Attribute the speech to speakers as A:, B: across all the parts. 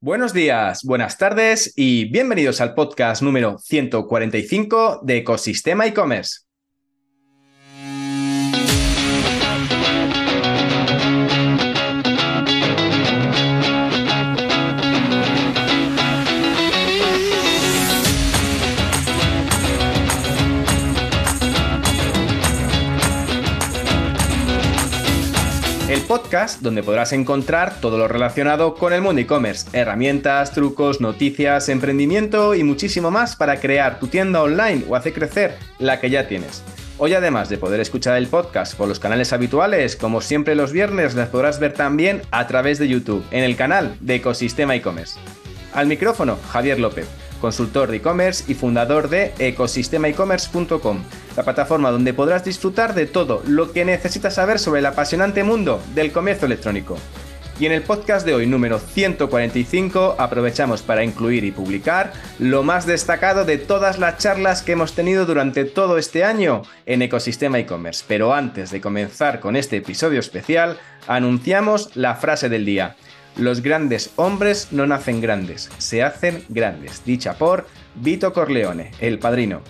A: Buenos días, buenas tardes y bienvenidos al podcast número 145 de Ecosistema e-commerce. Podcast donde podrás encontrar todo lo relacionado con el mundo e-commerce, herramientas, trucos, noticias, emprendimiento y muchísimo más para crear tu tienda online o hacer crecer la que ya tienes. Hoy además de poder escuchar el podcast por los canales habituales, como siempre los viernes las podrás ver también a través de YouTube, en el canal de Ecosistema e-commerce. Al micrófono, Javier López consultor de e-commerce y fundador de ecosistemaecommerce.com, la plataforma donde podrás disfrutar de todo lo que necesitas saber sobre el apasionante mundo del comercio electrónico. Y en el podcast de hoy, número 145, aprovechamos para incluir y publicar lo más destacado de todas las charlas que hemos tenido durante todo este año en Ecosistema e-commerce. Pero antes de comenzar con este episodio especial, anunciamos la frase del día. Los grandes hombres no nacen grandes, se hacen grandes, dicha por Vito Corleone, el padrino.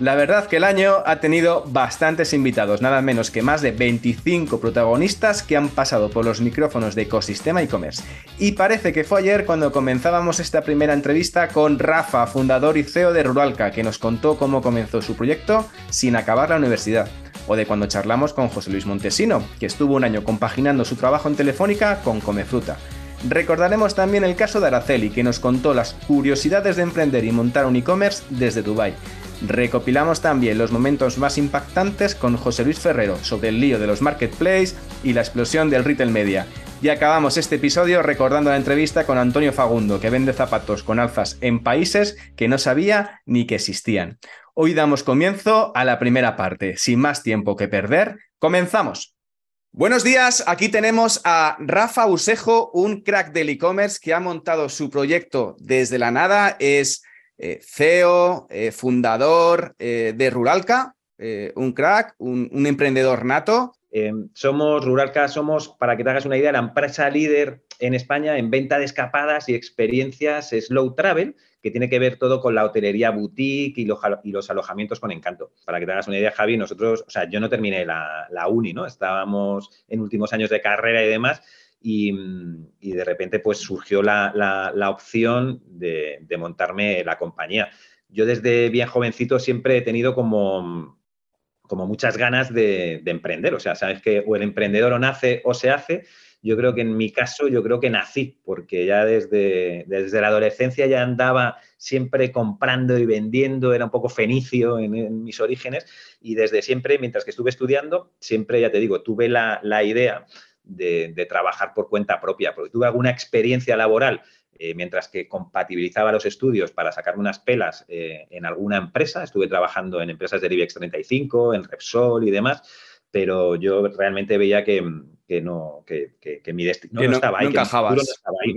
A: La verdad que el año ha tenido bastantes invitados, nada menos que más de 25 protagonistas que han pasado por los micrófonos de Ecosistema e-commerce. Y parece que fue ayer cuando comenzábamos esta primera entrevista con Rafa, fundador y CEO de Ruralca, que nos contó cómo comenzó su proyecto sin acabar la universidad. O de cuando charlamos con José Luis Montesino, que estuvo un año compaginando su trabajo en Telefónica con Comefruta. Recordaremos también el caso de Araceli, que nos contó las curiosidades de emprender y montar un e-commerce desde Dubai. Recopilamos también los momentos más impactantes con José Luis Ferrero sobre el lío de los marketplaces y la explosión del retail media. Y acabamos este episodio recordando la entrevista con Antonio Fagundo, que vende zapatos con alzas en países que no sabía ni que existían. Hoy damos comienzo a la primera parte. Sin más tiempo que perder, comenzamos. Buenos días, aquí tenemos a Rafa Usejo, un crack del e-commerce que ha montado su proyecto desde la nada, es eh, CEO, eh, fundador eh, de Ruralca, un crack, un, emprendedor nato.
B: somos Ruralca, somos, para que te hagas una idea, la empresa líder en España en venta de escapadas y experiencias slow travel que tiene que ver todo con la hotelería boutique y los, alojamientos con encanto. Para que te hagas una idea, Javi, nosotros, o sea, yo no terminé la, uni, ¿no? Estábamos en últimos años de carrera y demás. Y, de repente pues surgió la, opción de, montarme la compañía. Yo desde bien jovencito siempre he tenido como, como muchas ganas de, de, emprender. O sea, sabes que o el emprendedor nace o se hace yo creo que en mi caso, yo creo que nací, porque ya desde, desde la adolescencia ya andaba siempre comprando y vendiendo, era un poco fenicio en, mis orígenes, y desde siempre, mientras que estuve estudiando, siempre, ya te digo, tuve la, idea de, trabajar por cuenta propia, porque tuve alguna experiencia laboral eh, mientras que compatibilizaba los estudios para sacarme unas pelas eh, en alguna empresa, estuve trabajando en empresas del IBEX 35, en Repsol y demás, pero yo realmente veía que, que no, que, que, mi destino no, estaba ahí,
A: estaba
B: ahí.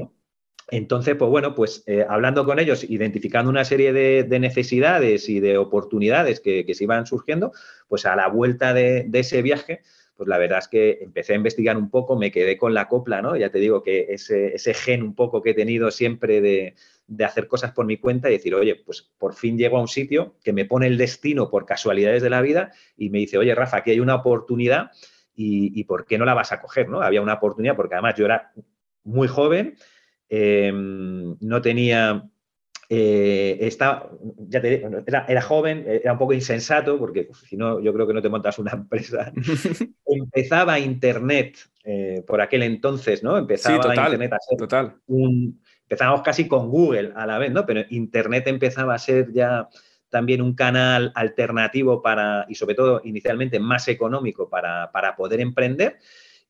B: Entonces, pues bueno, pues eh, hablando con ellos, identificando una serie de, necesidades y de oportunidades que, se iban surgiendo, pues a la vuelta de, ese viaje, pues la verdad es que empecé a investigar un poco, me quedé con la copla, ¿no? Ya te digo que ese, gen un poco que he tenido siempre de, de, hacer cosas por mi cuenta y decir, oye, pues por fin llego a un sitio que me pone el destino por casualidades de la vida y me dice, oye, Rafa, aquí hay una oportunidad y, por qué no la vas a coger, ¿no? Había una oportunidad, porque además yo era muy joven, em, no tenía... Eh, estaba, ya te, era, era, joven, era un poco insensato, porque si no, yo creo que no te montas una empresa. Empezaba Internet eh, por aquel entonces, ¿no? Empezaba Internet a ser
A: total.
B: un. Empezábamos casi con Google a la vez, ¿no? Pero Internet empezaba a ser ya también un canal alternativo para, y sobre todo inicialmente más económico para, poder emprender.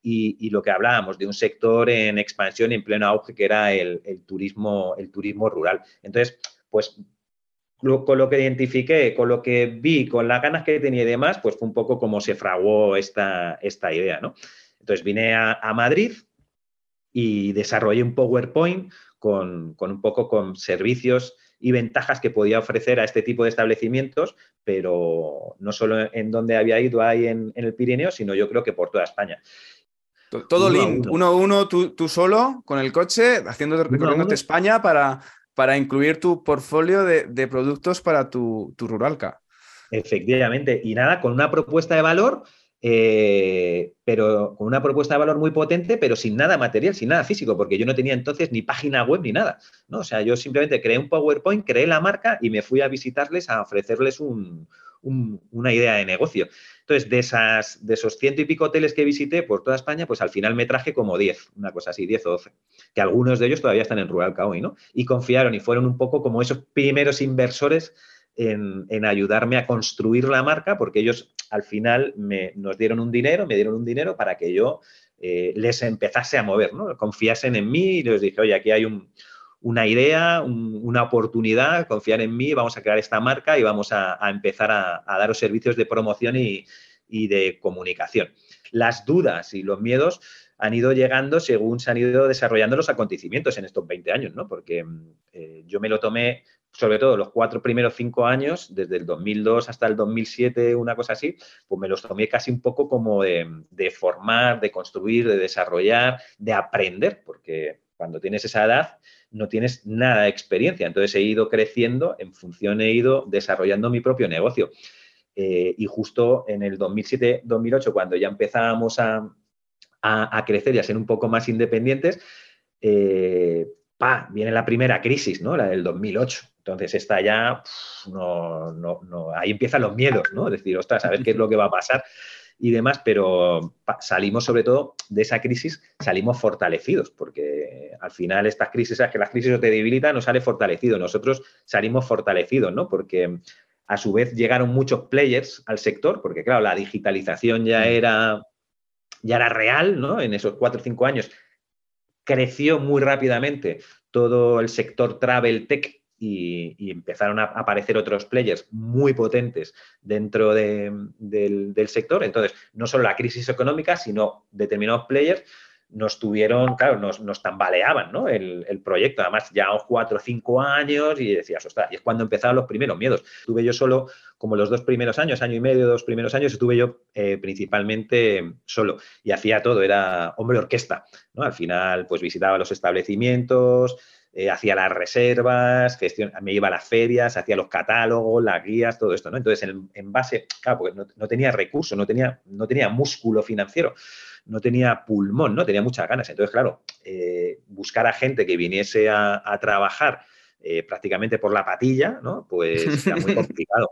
B: Y, lo que hablábamos de un sector en expansión y en pleno auge que era el, turismo, el turismo rural. Entonces, pues con lo que identifiqué, con lo que vi, con las ganas que tenía y demás, pues fue un poco como se fraguó esta, esta idea, ¿no? Entonces vine a, Madrid y desarrollé un PowerPoint con, con, un poco con servicios y ventajas que podía ofrecer a este tipo de establecimientos, pero no solo en donde había ido ahí en, el Pirineo, sino yo creo que por toda España.
A: Todo uno uno a uno, tú, solo, con el coche, haciendo recorriéndote España para, para incluir tu portfolio de, productos para tu, tu Ruralca.
B: Efectivamente, y nada, con una propuesta de valor eh, pero con una propuesta de valor muy potente, pero sin nada material, sin nada físico, porque yo no tenía entonces ni página web ni nada. ¿no? O sea, yo simplemente creé un PowerPoint, creé la marca y me fui a visitarles a ofrecerles una idea de negocio. Entonces, de, esas, de esos ciento y pico hoteles que visité por toda España, pues al final me traje como 10, una cosa así, 10 o 12, que algunos de ellos todavía están en Rural hoy, ¿no? Y confiaron y fueron un poco como esos primeros inversores en, ayudarme a construir la marca, porque ellos al final me, nos dieron un dinero, me dieron un dinero para que yo eh, les empezase a mover, ¿no? Confiasen en mí y les dije, oye, aquí hay una idea, una oportunidad, confiar en mí, vamos a crear esta marca y vamos a, empezar a, daros servicios de promoción y, de comunicación. Las dudas y los miedos han ido llegando según se han ido desarrollando los acontecimientos en estos 20 años, ¿no? Porque eh, yo me lo tomé sobre todo los cuatro primeros cinco años, desde el 2002 hasta el 2007, una cosa así, pues me los tomé casi un poco como de, formar, de construir, de desarrollar, de aprender, porque cuando tienes esa edad no tienes nada de experiencia. Entonces he ido creciendo, en función he ido desarrollando mi propio negocio. Eh, y justo en el 2007-2008, cuando ya empezábamos a, crecer y a ser un poco más independientes, eh, viene la primera crisis, ¿no? La del 2008. Entonces, esta ya, no, no, ahí empiezan los miedos, ¿no? Decir, ostras, a ver qué es lo que va a pasar y demás, pero salimos sobre todo de esa crisis, salimos fortalecidos, porque al final estas crisis, es que las crisis te debilitan, no sale fortalecido. Nosotros salimos fortalecidos, ¿no? Porque a su vez llegaron muchos players al sector, porque claro, la digitalización ya mm. era, ya era real, ¿no? En esos cuatro o cinco años creció muy rápidamente todo el sector travel tech y, empezaron a aparecer otros players muy potentes dentro del, sector. Entonces, no solo la crisis económica, sino determinados players nos tuvieron, claro, nos, tambaleaban ¿no? el, proyecto. Además, ya cuatro o cinco años y decías, ostras, y es cuando empezaron los primeros miedos. Estuve yo solo, como los dos primeros años, año y medio, dos primeros años, estuve yo eh, principalmente solo y hacía todo, era hombre orquesta. ¿no? Al final, pues visitaba los establecimientos, eh, hacía las reservas, me iba a las ferias, hacía los catálogos, las guías, todo esto, ¿no? Entonces, en, base, claro, porque no, tenía recursos, no tenía, no tenía músculo financiero, no tenía pulmón, ¿no? Tenía muchas ganas. Entonces, claro, eh, buscar a gente que viniese a, trabajar eh, prácticamente por la patilla, ¿no? Pues era muy complicado.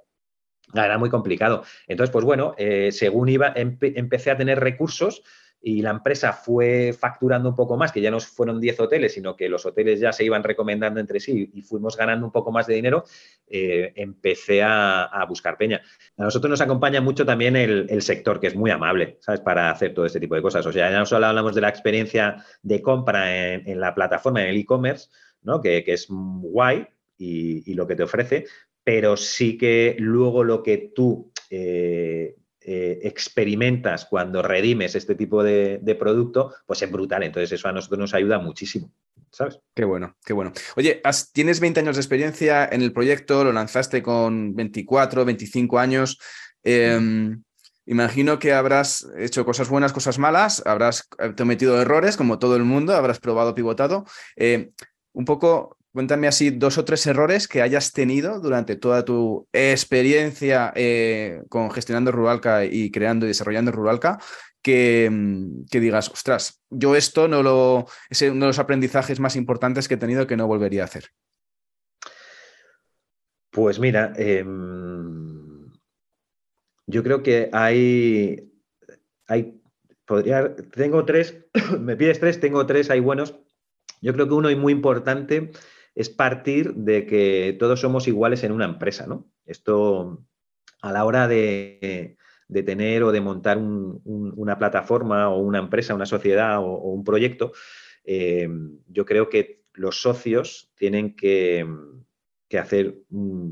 B: Era muy complicado. Entonces, pues bueno, según iba, empecé a tener recursos, y la empresa fue facturando un poco más, que ya no fueron 10 hoteles, sino que los hoteles ya se iban recomendando entre sí y fuimos ganando un poco más de dinero, eh, empecé a, buscar peña. A nosotros nos acompaña mucho también el, sector, que es muy amable, ¿sabes? Para hacer todo este tipo de cosas. O sea, ya no solo hablamos de la experiencia de compra en, la plataforma, en el e-commerce, ¿no? Que, es guay y, lo que te ofrece, pero sí que luego lo que tú eh, eh, experimentas cuando redimes este tipo de, producto, pues es brutal. Entonces eso a nosotros nos ayuda muchísimo. ¿Sabes?
A: Qué bueno, qué bueno. Oye, tienes 20 años de experiencia en el proyecto, lo lanzaste con 24, 25 años. Em, imagino que habrás hecho cosas buenas, cosas malas, habrás cometido errores como todo el mundo, habrás probado, pivotado. Eh, un poco, Cuéntame así dos o tres errores que hayas tenido durante toda tu experiencia eh, con gestionando Ruralca y creando y desarrollando Ruralca, que, mm, que, digas, ostras, yo esto no lo, es uno de los aprendizajes más importantes que he tenido que no volvería a hacer.
B: Pues mira, em, yo creo que hay, hay, podría, tengo tres, me pides tres, tengo tres, hay buenos. Yo creo que uno es muy importante es partir de que todos somos iguales en una empresa, ¿no? Esto a la hora de, tener o de montar una plataforma o una empresa, una sociedad o, un proyecto, eh, yo creo que los socios tienen que, hacer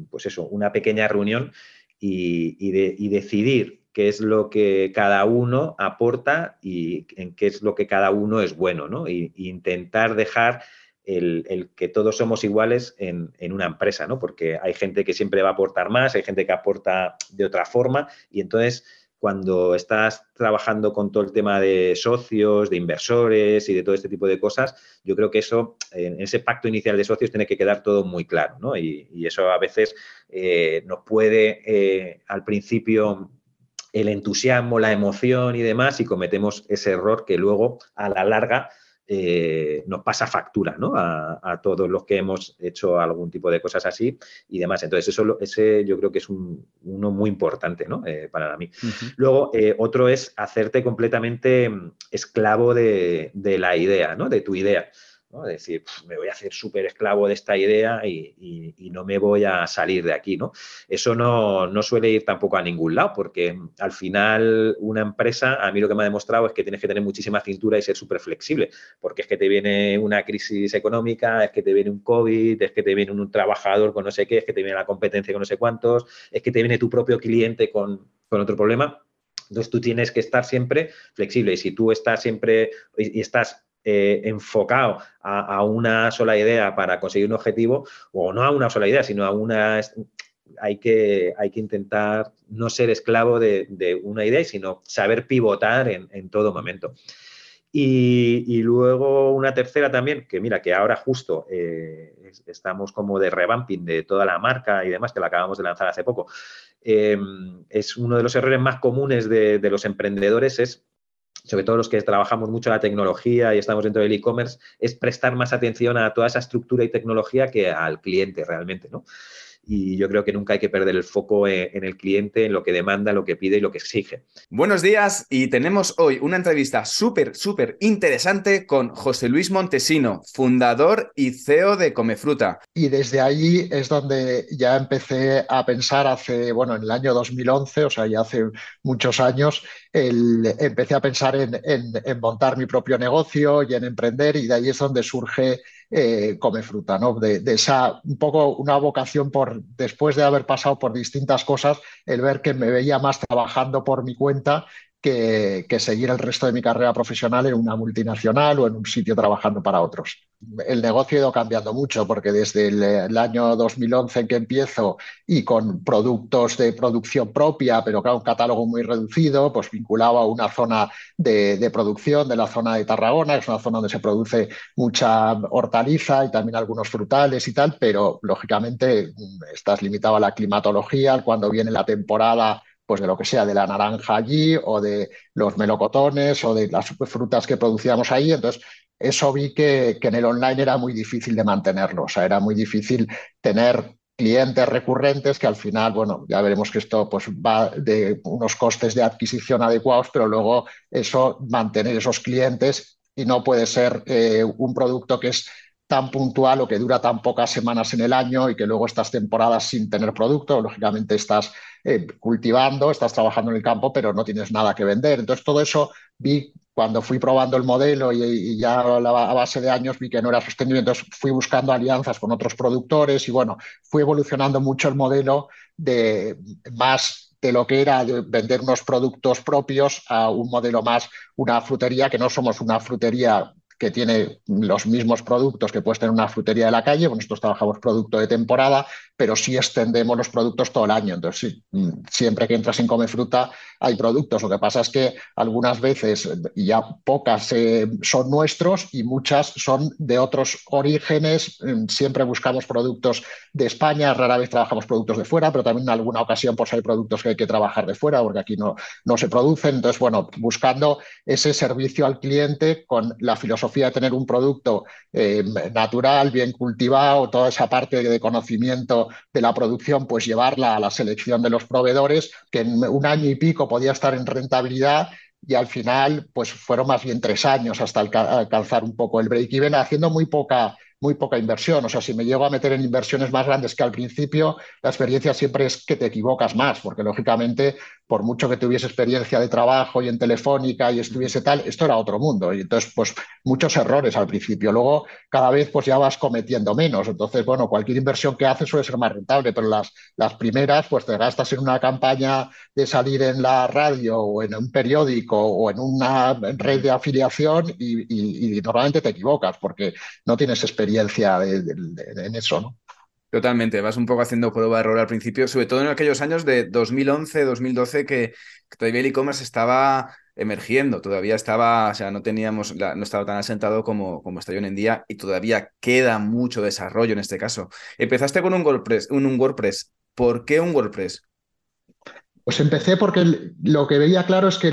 B: pues eso, una pequeña reunión y, decidir qué es lo que cada uno aporta y en qué es lo que cada uno es bueno, ¿no? Intentar dejar el, que todos somos iguales en, una empresa, ¿no? Porque hay gente que siempre va a aportar más, hay gente que aporta de otra forma y entonces cuando estás trabajando con todo el tema de socios, de inversores y de todo este tipo de cosas, yo creo que eso, en ese pacto inicial de socios, tiene que quedar todo muy claro, ¿no? Y, eso a veces eh, nos puede, eh, al principio, el entusiasmo, la emoción y demás, y cometemos ese error que luego, a la larga, eh, nos pasa factura ¿no? a, todos los que hemos hecho algún tipo de cosas así y demás. Entonces, eso ese yo creo que es uno muy importante ¿no? Eh, para mí. Luego, eh, otro es hacerte completamente mm, esclavo de, de, la idea, ¿no? de tu idea. ¿No? Decir, me voy a hacer súper esclavo de esta idea y, no me voy a salir de aquí, ¿no? Eso no, suele ir tampoco a ningún lado, porque al final una empresa, a mí lo que me ha demostrado es que tienes que tener muchísima cintura y ser súper flexible, porque es que te viene una crisis económica, es que te viene un COVID, es que te viene un, trabajador con no sé qué, es que te viene la competencia con no sé cuántos, es que te viene tu propio cliente con, con otro problema. Entonces tú tienes que estar siempre flexible y si tú estás siempre y estás eh, enfocado a, una sola idea para conseguir un objetivo, o no a una sola idea, sino a una... Hay que, hay que intentar no ser esclavo de, una idea, sino saber pivotar en, todo momento. Y, luego una tercera también, que mira, que ahora justo eh, estamos como de revamping de toda la marca y demás, que la acabamos de lanzar hace poco. Eh, es uno de los errores más comunes de, de los emprendedores, es sobre todo los que trabajamos mucho la tecnología y estamos dentro del e-commerce, es prestar más atención a toda esa estructura y tecnología que al cliente realmente, ¿no? Y yo creo que nunca hay que perder el foco en, el cliente, en lo que demanda, lo que pide y lo que exige.
A: Buenos días y tenemos hoy una entrevista súper, súper interesante con José Luis Montesino, fundador y CEO de Comefruta.
C: Y desde ahí es donde ya empecé a pensar hace, bueno, en el año 2011, o sea, ya hace muchos años, empecé a pensar en, en montar mi propio negocio y en emprender y de ahí es donde surge eh, come fruta, ¿no? De, esa, un poco una vocación por, después de haber pasado por distintas cosas, el ver que me veía más trabajando por mi cuenta que, seguir el resto de mi carrera profesional en una multinacional o en un sitio trabajando para otros. El negocio ha ido cambiando mucho porque desde el, año 2011 en que empiezo y con productos de producción propia, pero claro, un catálogo muy reducido, pues vinculado a una zona de, de producción de la zona de Tarragona, que es una zona donde se produce mucha hortaliza y también algunos frutales y tal, pero lógicamente estás limitado a la climatología, cuando viene la temporada pues de lo que sea, de la naranja allí o de los melocotones o de las frutas que producíamos ahí. Entonces, eso vi que, en el online era muy difícil de mantenerlo, o sea, era muy difícil tener clientes recurrentes que al final, bueno, ya veremos que esto pues va de unos costes de adquisición adecuados, pero luego eso, mantener esos clientes y no puede ser eh, un producto que es tan puntual o que dura tan pocas semanas en el año y que luego estas temporadas sin tener producto, lógicamente estás eh, cultivando, estás trabajando en el campo, pero no tienes nada que vender. Entonces, todo eso vi cuando fui probando el modelo y, ya a, base de años vi que no era sostenible, entonces fui buscando alianzas con otros productores y bueno, fui evolucionando mucho el modelo de más de lo que era vender unos productos propios a un modelo más, una frutería, que no somos una frutería que tiene los mismos productos que puedes tener una frutería de la calle. Nosotros trabajamos producto de temporada, pero sí extendemos los productos todo el año. Entonces, mm, siempre que entras en Come Fruta hay productos. Lo que pasa es que algunas veces, ya pocas eh, son nuestros y muchas son de otros orígenes. Mm, siempre buscamos productos de España, rara vez trabajamos productos de fuera, pero también en alguna ocasión pues hay productos que hay que trabajar de fuera porque aquí no, no se producen. Entonces, bueno, buscando ese servicio al cliente con la filosofía de tener un producto eh, natural, bien cultivado, toda esa parte de conocimiento de la producción, pues llevarla a la selección de los proveedores, que en un año y pico podía estar en rentabilidad y al final pues fueron más bien tres años hasta alcanzar un poco el break-even, haciendo muy poca muy poca inversión. O sea, si me llego a meter en inversiones más grandes que al principio, la experiencia siempre es que te equivocas más, porque lógicamente, por mucho que tuviese experiencia de trabajo y en telefónica y estuviese tal, esto era otro mundo. Y entonces, pues muchos errores al principio. Luego, cada vez pues ya vas cometiendo menos. Entonces, bueno, cualquier inversión que haces suele ser más rentable, pero las, las primeras, pues te gastas en una campaña de salir en la radio o en un periódico o en una red de afiliación y, y normalmente te equivocas porque no tienes experiencia experiencia en eso, ¿no?
A: Totalmente, vas un poco haciendo prueba de error al principio, sobre todo en aquellos años de 2011, 2012, que, todavía el e-commerce estaba emergiendo, todavía estaba, o sea, no teníamos, no estaba tan asentado como, como está hoy en día y todavía queda mucho desarrollo en este caso. Empezaste con un WordPress, un, un WordPress. ¿Por qué un WordPress?
C: Pues empecé porque lo que veía claro es que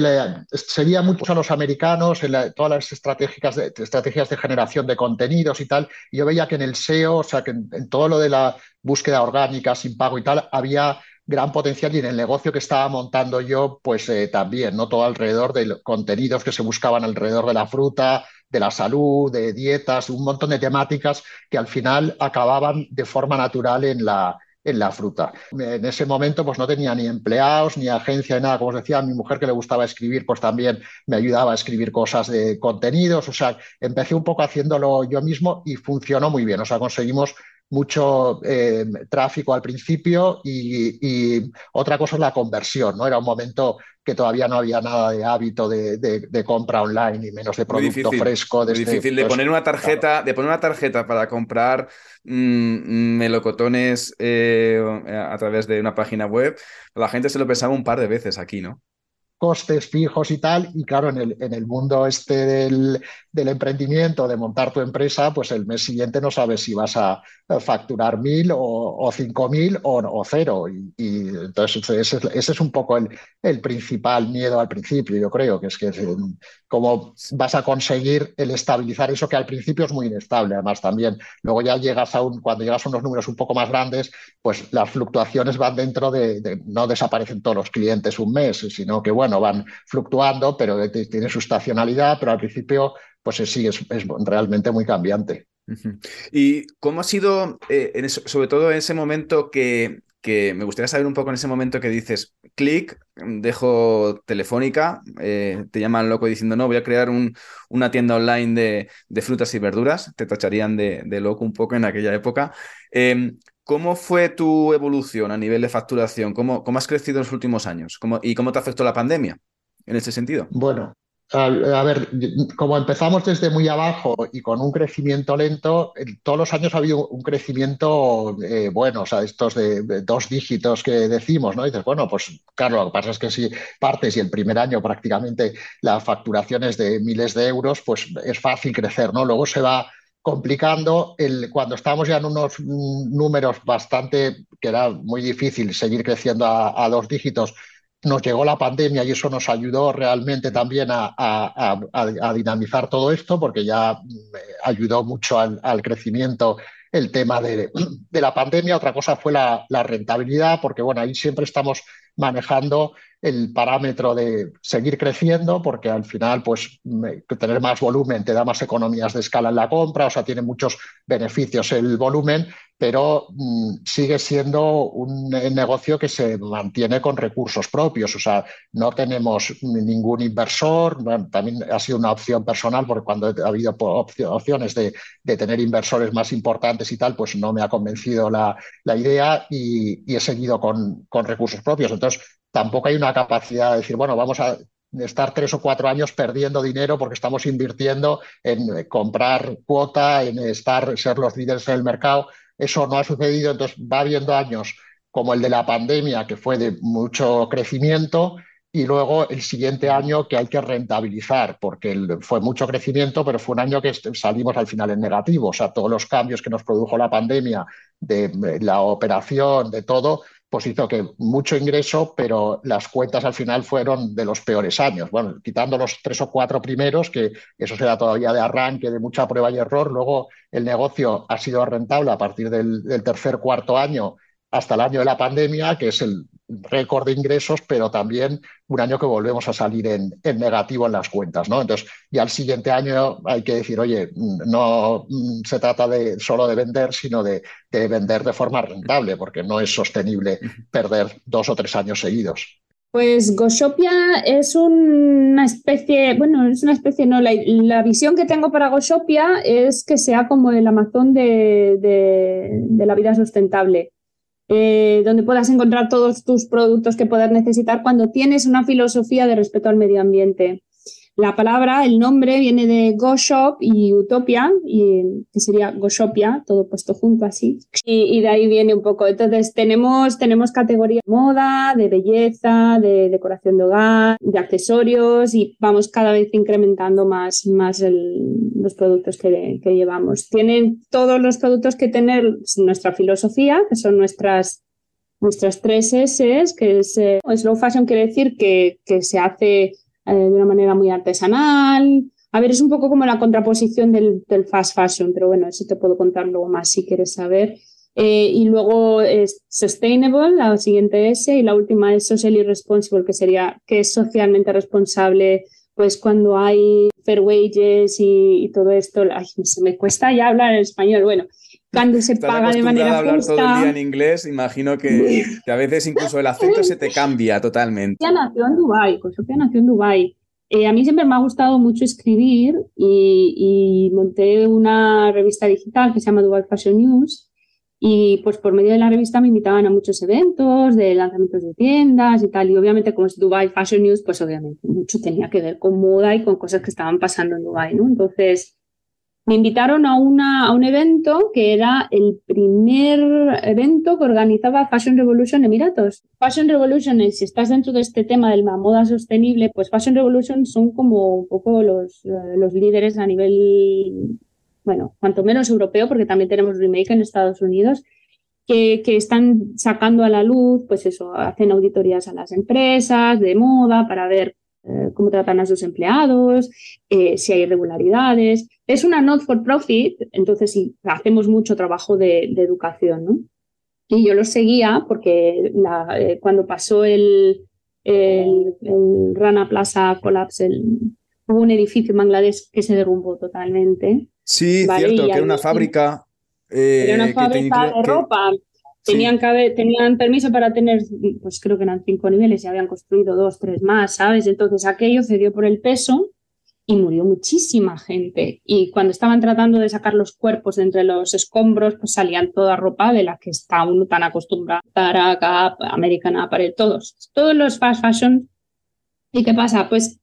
C: seguía mucho a los americanos en todas las estrategias de, estrategias de generación de contenidos y tal, y yo veía que en el SEO, o sea, que en, todo lo de la búsqueda orgánica sin pago y tal, había gran potencial y en el negocio que estaba montando yo, pues eh, también, ¿no? Todo alrededor de contenidos que se buscaban alrededor de la fruta, de la salud, de dietas, un montón de temáticas que al final acababan de forma natural en la, en la fruta. En ese momento pues no tenía ni empleados, ni agencia, ni nada. Como os decía, a mi mujer que le gustaba escribir, pues también me ayudaba a escribir cosas de contenidos. O sea, empecé un poco haciéndolo yo mismo y funcionó muy bien. O sea, conseguimos mucho eh, tráfico al principio y, otra cosa es la conversión, ¿no? Era un momento que todavía no había nada de hábito de, compra online y menos de producto fresco.
A: De
C: este
A: difícil de poner una tarjeta, de poner una tarjeta para comprar mm, melocotones eh, a través de una página web. La gente se lo pensaba un par de veces aquí, ¿no?
C: Costes fijos y tal, y claro, en el, en el mundo este del, del, emprendimiento, de montar tu empresa, pues el mes siguiente no sabes si vas a facturar mil o, cinco mil o, cero. Y, entonces ese, ese, es un poco el, el, principal miedo al principio, yo creo, que es que cómo vas a conseguir el estabilizar eso que al principio es muy inestable, además también. Luego ya llegas a un, cuando llegas a unos números un poco más grandes, pues las fluctuaciones van dentro de, de no desaparecen todos los clientes un mes, sino que bueno, van fluctuando, pero tiene su estacionalidad, pero al principio pues sí, es, realmente muy cambiante.
A: ¿Y cómo ha sido, eh, sobre todo en ese momento que, que, me gustaría saber un poco en ese momento que dices, clic, dejo telefónica, eh, te llaman loco diciendo, no, voy a crear un, una tienda online de, frutas y verduras, te tacharían de, loco un poco en aquella época. Em, ¿Cómo fue tu evolución a nivel de facturación? ¿Cómo, cómo has crecido en los últimos años? ¿Cómo, ¿Y cómo te afectó la pandemia en ese sentido?
C: Bueno, a, ver, como empezamos desde muy abajo y con un crecimiento lento, todos los años ha habido un crecimiento eh, bueno, o sea, estos de, dos dígitos que decimos, ¿no? Dices, bueno, pues claro, lo que pasa es que si partes y el primer año prácticamente la facturación es de miles de euros, pues es fácil crecer, ¿no? Luego se va complicando el, cuando estábamos ya en unos números bastante, que era muy difícil seguir creciendo a, dos dígitos, nos llegó la pandemia y eso nos ayudó realmente también a, dinamizar todo esto, porque ya mm, ayudó mucho al, crecimiento el tema de, la pandemia. Otra cosa fue la, la, rentabilidad, porque bueno, ahí siempre estamos manejando el parámetro de seguir creciendo, porque al final, pues, tener más volumen te da más economías de escala en la compra, o sea, tiene muchos beneficios el volumen, pero mm, sigue siendo un negocio que se mantiene con recursos propios, o sea, no tenemos ningún inversor, también ha sido una opción personal, porque cuando ha habido opciones de, tener inversores más importantes y tal, pues no me ha convencido la, idea y, he seguido con, con recursos propios. Entonces, tampoco hay una capacidad de decir, bueno, vamos a estar tres o cuatro años perdiendo dinero porque estamos invirtiendo en eh, comprar cuota, en estar, ser los líderes en el mercado. Eso no ha sucedido, entonces va habiendo años como el de la pandemia, que fue de mucho crecimiento, y luego el siguiente año que hay que rentabilizar, porque fue mucho crecimiento, pero fue un año que salimos al final en negativo. O sea, todos los cambios que nos produjo la pandemia, de eh, la operación, de todo, pues hizo que mucho ingreso, pero las cuentas al final fueron de los peores años. Bueno, quitando los tres o cuatro primeros, que eso será todavía de arranque, de mucha prueba y error, luego el negocio ha sido rentable a partir del, del tercer, cuarto año hasta el año de la pandemia, que es el récord de ingresos, pero también un año que volvemos a salir en, negativo en las cuentas. ¿no? Entonces, ya el siguiente año hay que decir, oye, no se trata de, solo de vender, sino de, vender de forma rentable, porque no es sostenible perder dos o tres años seguidos.
D: Pues Goshopia es una especie, bueno, es una especie, no, la, visión que tengo para Goshopia es que sea como el Amazon de, de la vida sustentable. Eh, donde puedas encontrar todos tus productos que puedas necesitar cuando tienes una filosofía de respeto al medio ambiente. La palabra, el nombre viene de Go Shop y Utopia, y, que sería Goshopia, todo puesto junto así. Y, de ahí viene un poco. Entonces, tenemos, tenemos categorías de moda, de belleza, de decoración de hogar, de accesorios, y vamos cada vez incrementando más, más los productos que, que llevamos. Tienen todos los productos que tener nuestra filosofía, que son nuestras nuestras tres S, que es eh, slow fashion, quiere decir que, que se hace eh, de una manera muy artesanal. A ver, es un poco como la contraposición del, del, fast fashion, pero bueno, eso te puedo contar luego más si quieres saber. Eh, y luego es sustainable, la siguiente S, y la última es socially responsible, que sería que es socialmente responsable, pues cuando hay fair wages y, y todo esto, ay, se me cuesta ya hablar en español, bueno, cuando se paga de manera
A: a hablar todo el día en inglés, imagino que, a veces incluso el acento se te cambia totalmente.
D: Sofía nació en Dubái, Sofía nació en Dubái. Eh, a mí siempre me ha gustado mucho escribir y, monté una revista digital que se llama Dubai Fashion News y pues por medio de la revista me invitaban a muchos eventos de lanzamientos de tiendas y tal y obviamente como es Dubai Fashion News pues obviamente mucho tenía que ver con moda y con cosas que estaban pasando en Dubai, ¿no? Entonces me invitaron a, una, a un evento que era el primer evento que organizaba Fashion Revolution Emiratos. Fashion Revolution, si estás dentro de este tema de la moda sostenible, pues Fashion Revolution son como un poco los, eh, los líderes a nivel, bueno, cuanto menos europeo, porque también tenemos Remake en Estados Unidos, que, que, están sacando a la luz, pues eso, hacen auditorías a las empresas de moda para ver eh, cómo tratan a sus empleados, eh, si hay irregularidades. Es una not for profit, entonces sí, hacemos mucho trabajo de, educación, ¿no? Y yo lo seguía porque eh, cuando pasó el, el, Rana Plaza Collapse, hubo un edificio en Bangladesh que se derrumbó totalmente.
A: Sí, cierto, que era una fábrica.
D: era una fábrica de ropa Tenían, tenían permiso para tener, pues creo que eran cinco niveles y habían construido dos, tres más, ¿sabes? Entonces aquello cedió por el peso y murió muchísima gente. Y cuando estaban tratando de sacar los cuerpos de entre los escombros, pues salían toda ropa de la que está uno tan acostumbrado. Zara, Gap, American Apparel, todos. Todos los fast fashion. ¿Y qué pasa? Pues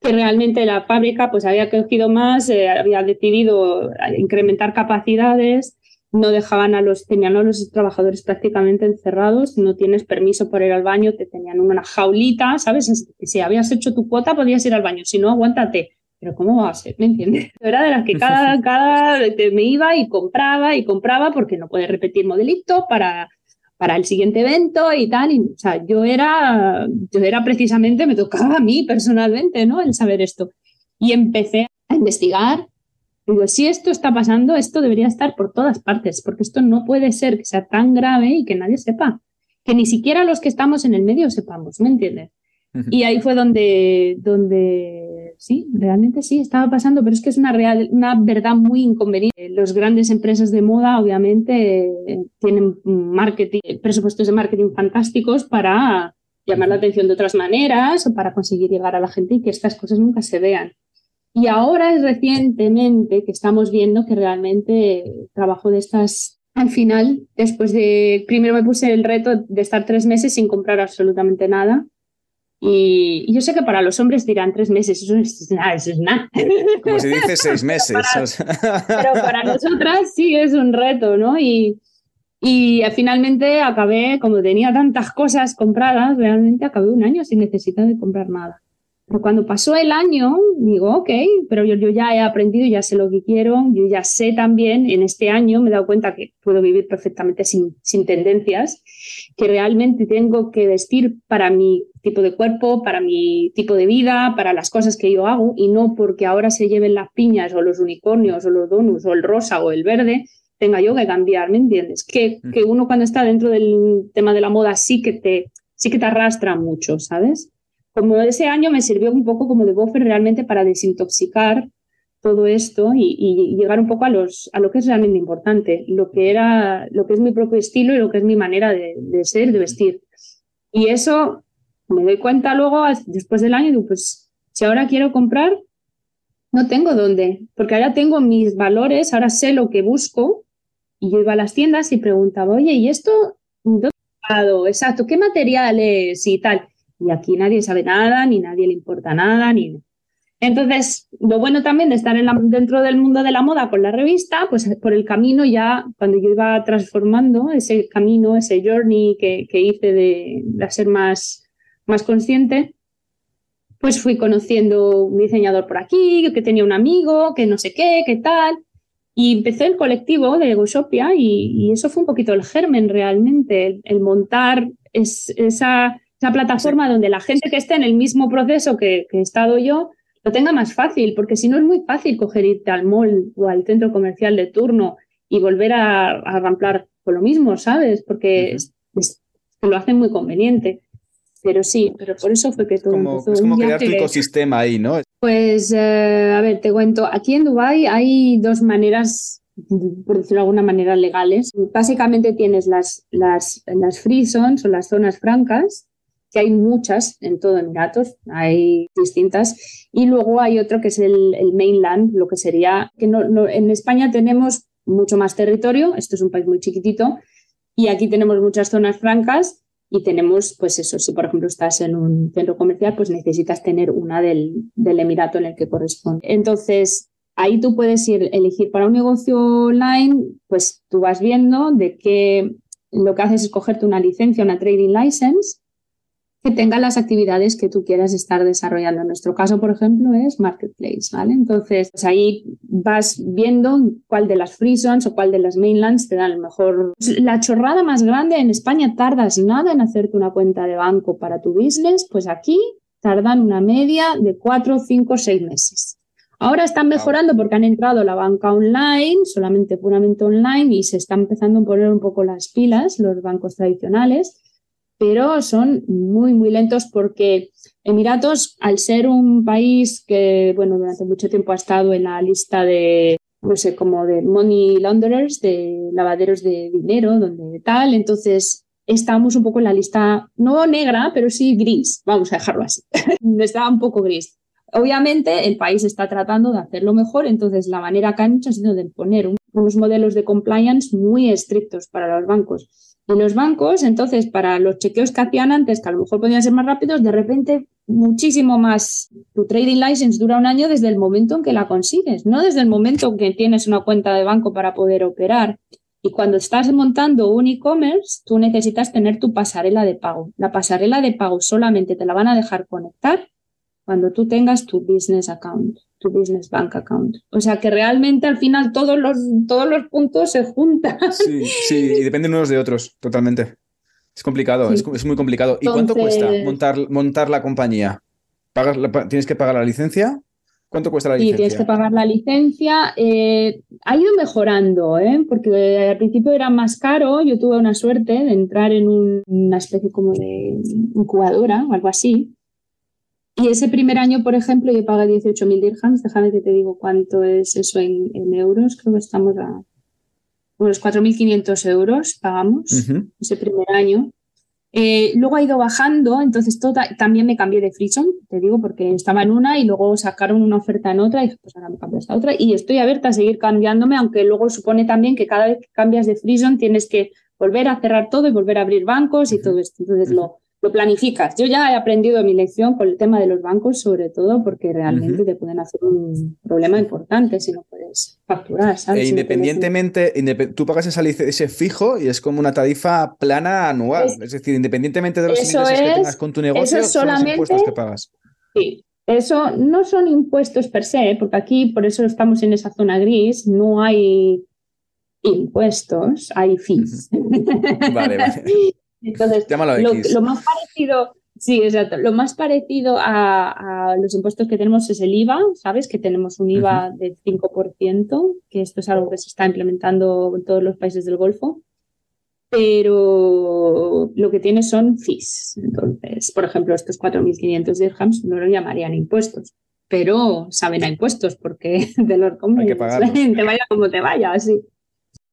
D: que realmente la fábrica pues había cogido más, eh, había decidido incrementar capacidades no dejaban a los, tenían a los trabajadores prácticamente encerrados, no tienes permiso por ir al baño, te tenían una jaulita, ¿sabes? Si habías hecho tu cuota podías ir al baño, si no, aguántate. Pero ¿cómo va a ser? ¿Me entiendes? Era de las que cada, cada me iba y compraba y compraba porque no puedes repetir modelito para, para el siguiente evento y tal. Y, o sea, yo era, yo era precisamente, me tocaba a mí personalmente, ¿no? El saber esto. Y empecé a investigar Digo, si esto está pasando, esto debería estar por todas partes, porque esto no puede ser que sea tan grave y que nadie sepa, que ni siquiera los que estamos en el medio sepamos, ¿me entiendes? Y ahí fue donde, donde sí, realmente sí, estaba pasando, pero es que es una, real, una verdad muy inconveniente. Las grandes empresas de moda, obviamente, tienen marketing, presupuestos de marketing fantásticos para llamar la atención de otras maneras o para conseguir llegar a la gente y que estas cosas nunca se vean. Y ahora es recientemente que estamos viendo que realmente trabajo de estas, al final, después de, primero me puse el reto de estar tres meses sin comprar absolutamente nada. Y, yo sé que para los hombres dirán tres meses, eso es nada, eso es nada.
A: Como si dice seis meses.
D: pero para nosotras sí es un reto, ¿no? Y, y finalmente acabé, como tenía tantas cosas compradas, realmente acabé un año sin necesidad de comprar nada. Pero cuando pasó el año, digo, ok, pero yo, yo, ya he aprendido, ya sé lo que quiero, yo ya sé también, en este año me he dado cuenta que puedo vivir perfectamente sin, sin tendencias, que realmente tengo que vestir para mi tipo de cuerpo, para mi tipo de vida, para las cosas que yo hago, y no porque ahora se lleven las piñas o los unicornios o los donuts o el rosa o el verde, tenga yo que cambiar, ¿me entiendes? Que, que uno cuando está dentro del tema de la moda sí que te, sí que te arrastra mucho, ¿sabes? Como ese año me sirvió un poco como de buffer realmente para desintoxicar todo esto y, llegar un poco a, los, a lo que es realmente importante, lo que, era, lo que es mi propio estilo y lo que es mi manera de, ser, de vestir. Y eso me doy cuenta luego, después del año, digo, pues si ahora quiero comprar, no tengo dónde, porque ahora tengo mis valores, ahora sé lo que busco. Y yo iba a las tiendas y preguntaba, oye, ¿y esto? ¿Dónde Exacto, ¿qué materiales y tal? Y aquí nadie sabe nada, ni nadie le importa nada, ni... Entonces, lo bueno también de estar dentro del mundo de la moda con la revista, pues por el camino ya, cuando yo iba transformando ese camino, ese journey que, hice de, de, ser más, más consciente, pues fui conociendo un diseñador por aquí, que tenía un amigo, que no sé qué, qué tal. Y empecé el colectivo de Egoshopia y, eso fue un poquito el germen realmente, el, montar esa, esa, plataforma donde la gente que esté en el mismo proceso que, he estado yo lo tenga más fácil, porque si no es muy fácil coger irte al mall o al centro comercial de turno y volver a, a ramplar con lo mismo, ¿sabes? Porque lo hacen muy conveniente. Pero sí, pero por eso fue que todo
A: como, empezó. Es como crear tu ecosistema ahí, ¿no?
D: Pues, eh, a ver, te cuento. Aquí en Dubái hay dos maneras, por decirlo de alguna manera, legales. Básicamente tienes las, las, las free zones o las zonas francas, que hay muchas en todo Emiratos, hay distintas. Y luego hay otro que es el, mainland, lo que sería, que no, en España tenemos mucho más territorio, esto es un país muy chiquitito, y aquí tenemos muchas zonas francas y tenemos, pues eso, si por ejemplo estás en un centro comercial, pues necesitas tener una del, del Emirato en el que corresponde. Entonces, ahí tú puedes ir, elegir para un negocio online, pues tú vas viendo de que lo que haces es cogerte una licencia, una trading license, que tenga las actividades que tú quieras estar desarrollando. En nuestro caso, por ejemplo, es Marketplace, ¿vale? Entonces, pues ahí vas viendo cuál de las free zones o cuál de las mainlands te dan el mejor. La chorrada más grande en España tardas nada en hacerte una cuenta de banco para tu business, pues aquí tardan una media de cuatro, cinco, seis meses. Ahora están mejorando porque han entrado la banca online, solamente puramente online, y se están empezando a poner un poco las pilas los bancos tradicionales pero son muy, muy lentos porque Emiratos, al ser un país que, bueno, durante mucho tiempo ha estado en la lista de, no sé, como de money launderers, de lavaderos de dinero, donde tal, entonces estamos un poco en la lista, no negra, pero sí gris, vamos a dejarlo así, estaba un poco gris. Obviamente el país está tratando de hacerlo mejor, entonces la manera que han hecho ha sido de poner unos modelos de compliance muy estrictos para los bancos y los bancos, entonces, para los chequeos que hacían antes, que a lo mejor podían ser más rápidos, de repente muchísimo más. Tu trading license dura un año desde el momento en que la consigues, no desde el momento en que tienes una cuenta de banco para poder operar. Y cuando estás montando un e-commerce, tú necesitas tener tu pasarela de pago. La pasarela de pago solamente te la van a dejar conectar cuando tú tengas tu business account tu business bank account. O sea que realmente al final todos los, todos los puntos se juntan.
A: Sí, sí, y dependen unos de otros, totalmente. Es complicado, es, muy complicado. ¿Y cuánto cuesta montar, montar la compañía? ¿Pagas ¿Tienes que pagar la licencia? ¿Cuánto cuesta la licencia?
D: Sí, tienes que pagar la licencia. Eh, ha ido mejorando, ¿eh? porque al principio era más caro. Yo tuve una suerte de entrar en una especie como de incubadora o algo así. Y ese primer año, por ejemplo, yo pagué 18.000 dirhams. Déjame que te digo cuánto es eso en, euros. Creo que estamos a unos 4.500 euros pagamos ese primer año. Eh, luego ha ido bajando, entonces también me cambié de Frison, te digo, porque estaba en una y luego sacaron una oferta en otra y dije, pues ahora me cambio a esta otra. Y estoy abierta a seguir cambiándome, aunque luego supone también que cada vez que cambias de Frison tienes que volver a cerrar todo y volver a abrir bancos y todo esto. Entonces lo, lo planificas. Yo ya he aprendido mi lección con el tema de los bancos, sobre todo porque realmente te pueden hacer un problema importante si no puedes facturar.
A: E independientemente, tú pagas esa ese fijo y es como una tarifa plana anual. Es, decir, independientemente de los ingresos que tengas con tu negocio, son los impuestos que pagas.
D: Sí. Eso no son impuestos per se, porque aquí por eso estamos en esa zona gris, no hay impuestos, hay fees.
A: Vale, vale.
D: Entonces, lo, más parecido, sí, exacto, lo más parecido a, los impuestos que tenemos es el IVA, ¿sabes? Que tenemos un IVA del 5%, que esto es algo que se está implementando en todos los países del Golfo. Pero lo que tiene son fees. Entonces, por ejemplo, estos 4.500 dirhams no lo llamarían impuestos, pero saben a impuestos porque de los
A: que te
D: vaya como te vaya, así.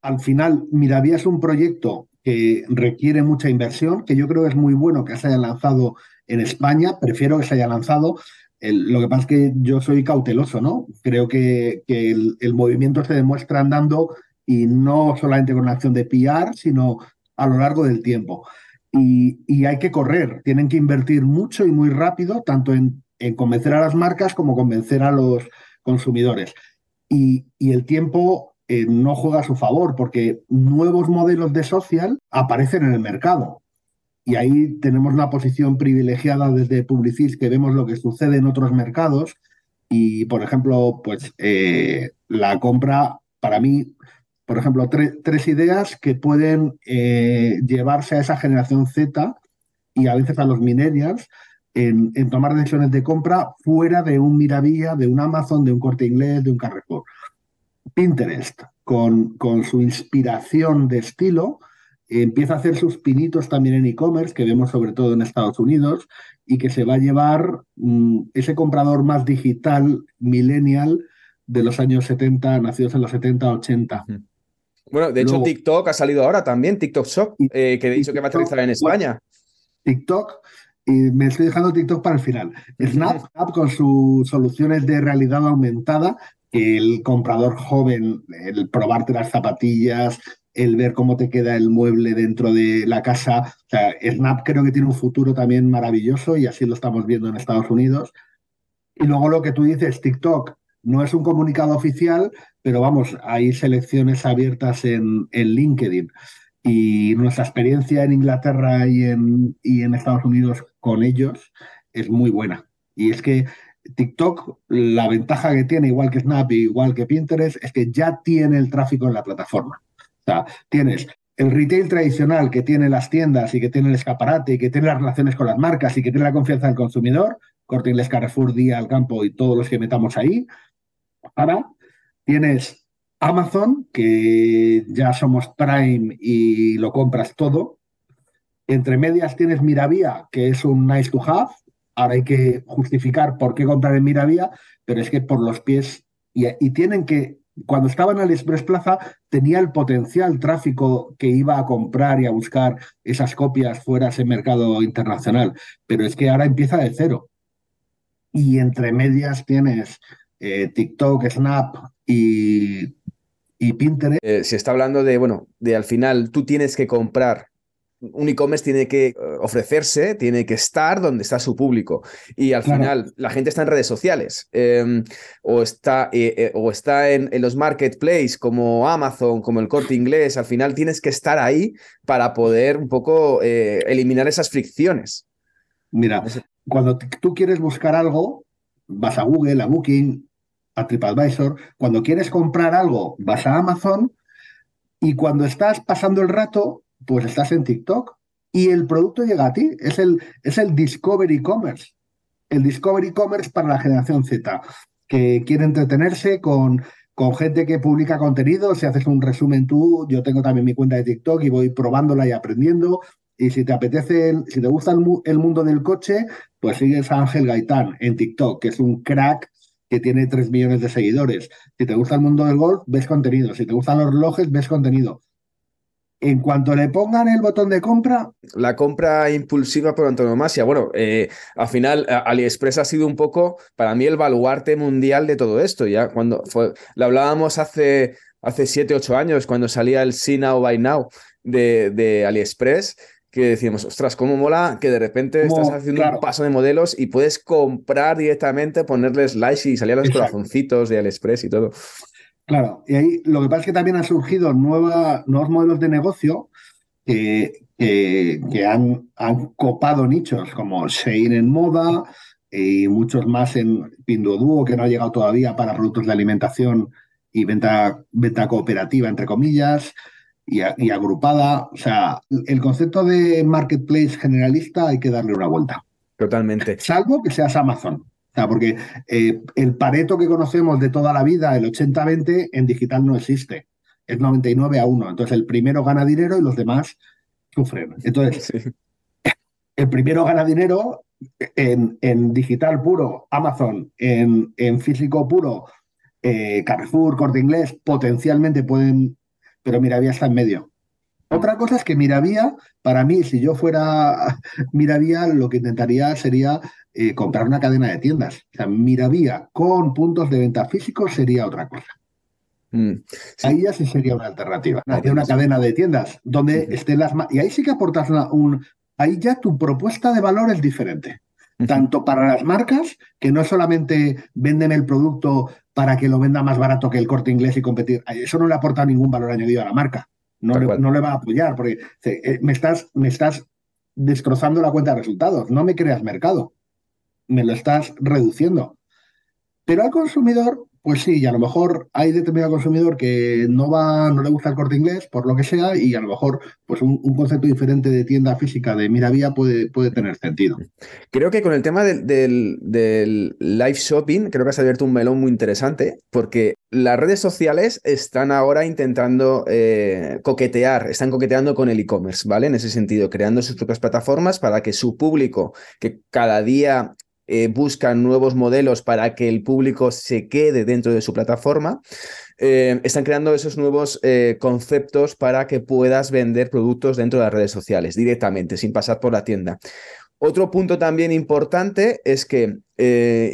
E: Al final, Miravía es un proyecto que requiere mucha inversión, que yo creo que es muy bueno que se haya lanzado en España, prefiero que se haya lanzado. lo que pasa es que yo soy cauteloso, ¿no? Creo que, el, movimiento se demuestra andando y no solamente con la acción de PR, sino a lo largo del tiempo. Y, hay que correr, tienen que invertir mucho y muy rápido, tanto en, en convencer a las marcas como convencer a los consumidores. Y, el tiempo eh, no juega a su favor porque nuevos modelos de social aparecen en el mercado. Y ahí tenemos una posición privilegiada desde Publicis que vemos lo que sucede en otros mercados. Y, por ejemplo, pues eh, la compra, para mí, por ejemplo, tres ideas que pueden eh, llevarse a esa generación Z y a veces a los millennials en, tomar decisiones de compra fuera de un Miravía, de un Amazon, de un corte inglés, de un Carrefour. Pinterest, con, con su inspiración de estilo, empieza a hacer sus pinitos también en e-commerce, que vemos sobre todo en Estados Unidos, y que se va a llevar mm, ese comprador más digital, millennial, de los años 70, nacidos en los 70, 80.
A: Bueno, de hecho, TikTok ha salido ahora también, TikTok Shop, eh, que he dicho que va a aterrizar en España.
E: TikTok, y me estoy dejando TikTok para el final. Snap, con sus soluciones de realidad aumentada, el comprador joven, el probarte las zapatillas, el ver cómo te queda el mueble dentro de la casa. Snap creo que tiene un futuro también maravilloso y así lo estamos viendo en Estados Unidos. Y luego lo que tú dices, TikTok no es un comunicado oficial, pero vamos, hay selecciones abiertas en, en LinkedIn. Y nuestra experiencia en Inglaterra y en, y en Estados Unidos con ellos es muy buena. Y es que TikTok, la ventaja que tiene, igual que Snap, igual que Pinterest, es que ya tiene el tráfico en la plataforma. O sea, tienes el retail tradicional que tiene las tiendas y que tiene el escaparate y que tiene las relaciones con las marcas y que tiene la confianza del consumidor, Corte Inglés, Carrefour, Día, al Campo y todos los que metamos ahí. Ahora tienes Amazon, que ya somos Prime y lo compras todo. Entre medias tienes Miravía, que es un nice to have. Ahora hay que justificar por qué comprar en Miravía, pero es que por los pies y, tienen que cuando estaba en AliExpress Plaza tenía el potencial tráfico que iba a comprar y a buscar esas copias fuera ese mercado internacional, pero es que ahora empieza de cero. Y entre medias tienes eh, TikTok, Snap y, y Pinterest.
A: Eh, se está hablando de, bueno, de al final tú tienes que comprar un e-commerce tiene que eh, ofrecerse, tiene que estar donde está su público. Y al final, la gente está en redes sociales em, o está, eh, eh, o está en, los marketplaces como Amazon, como el corte inglés. Al final, tienes que estar ahí para poder un poco eliminar esas fricciones.
E: Mira, cuando tú quieres buscar algo, vas a Google, a Booking, a TripAdvisor. Cuando quieres comprar algo, vas a Amazon. Y cuando estás pasando el rato, pues estás en TikTok y el producto llega a ti. Es el, es el Discovery Commerce. El Discovery Commerce para la generación Z, que quiere entretenerse con, con gente que publica contenido. Si haces un resumen tú, yo tengo también mi cuenta de TikTok y voy probándola y aprendiendo. Y si te apetece, si te gusta el, mundo del coche, pues sigues a Ángel Gaitán en TikTok, que es un crack que tiene 3 millones de seguidores. Si te gusta el mundo del golf, ves contenido. Si te gustan los relojes, ves contenido en cuanto le pongan el botón de compra.
A: La compra impulsiva por antonomasia. Bueno, eh, al final AliExpress ha sido un poco, para mí, el baluarte mundial de todo esto. Ya cuando fue, lo hablábamos hace, hace 7, 8 años, cuando salía el See Now Buy Now de, de AliExpress, que decíamos, ostras, cómo mola que de repente estás haciendo un paso de modelos y puedes comprar directamente, ponerles likes y salir los corazoncitos de AliExpress y todo.
E: Claro, y ahí lo que pasa es que también han surgido nuevos modelos de negocio que, que, han, han, copado nichos como Shein en moda y muchos más en Pinduoduo que no ha llegado todavía para productos de alimentación y venta, venta cooperativa, entre comillas, y, y, agrupada. O sea, el concepto de marketplace generalista hay que darle una vuelta.
A: Totalmente.
E: Salvo que seas Amazon. O sea, porque eh, el pareto que conocemos de toda la vida, el 80-20, en digital no existe. Es 99 a 1. Entonces, el primero gana dinero y los demás sufren. Entonces, el primero gana dinero en, en digital puro, Amazon, en, en físico puro, eh, Carrefour, Corte Inglés, potencialmente pueden, pero Miravía está en medio. Otra cosa es que Miravía, para mí, si yo fuera Miravía, lo que intentaría sería eh, comprar una cadena de tiendas. O sea, Miravía con puntos de venta físicos sería otra cosa. Mm, ahí ya sí sería una alternativa. Hacer una cadena de tiendas donde estén las... Y ahí sí que aportas un... Ahí ya tu propuesta de valor es diferente. tanto para las marcas, que no solamente venden el producto para que lo venda más barato que el corte inglés y competir, eso no le aporta ningún valor añadido a la marca. No, le, no le, va a apoyar, porque eh, me, estás, me estás destrozando la cuenta de resultados, no me creas mercado, me lo estás reduciendo. Pero al consumidor pues sí, y a lo mejor hay determinado consumidor que no va, no le gusta el corte inglés, por lo que sea, y a lo mejor pues un, concepto diferente de tienda física de Miravía puede, puede tener sentido.
A: Creo que con el tema del, live shopping, creo que has abierto un melón muy interesante, porque las redes sociales están ahora intentando eh, coquetear, están coqueteando con el e-commerce, ¿vale? En ese sentido, creando sus propias plataformas para que su público, que cada día eh, buscan nuevos modelos para que el público se quede dentro de su plataforma. Eh, están creando esos nuevos eh, conceptos para que puedas vender productos dentro de las redes sociales directamente, sin pasar por la tienda. Otro punto también importante es que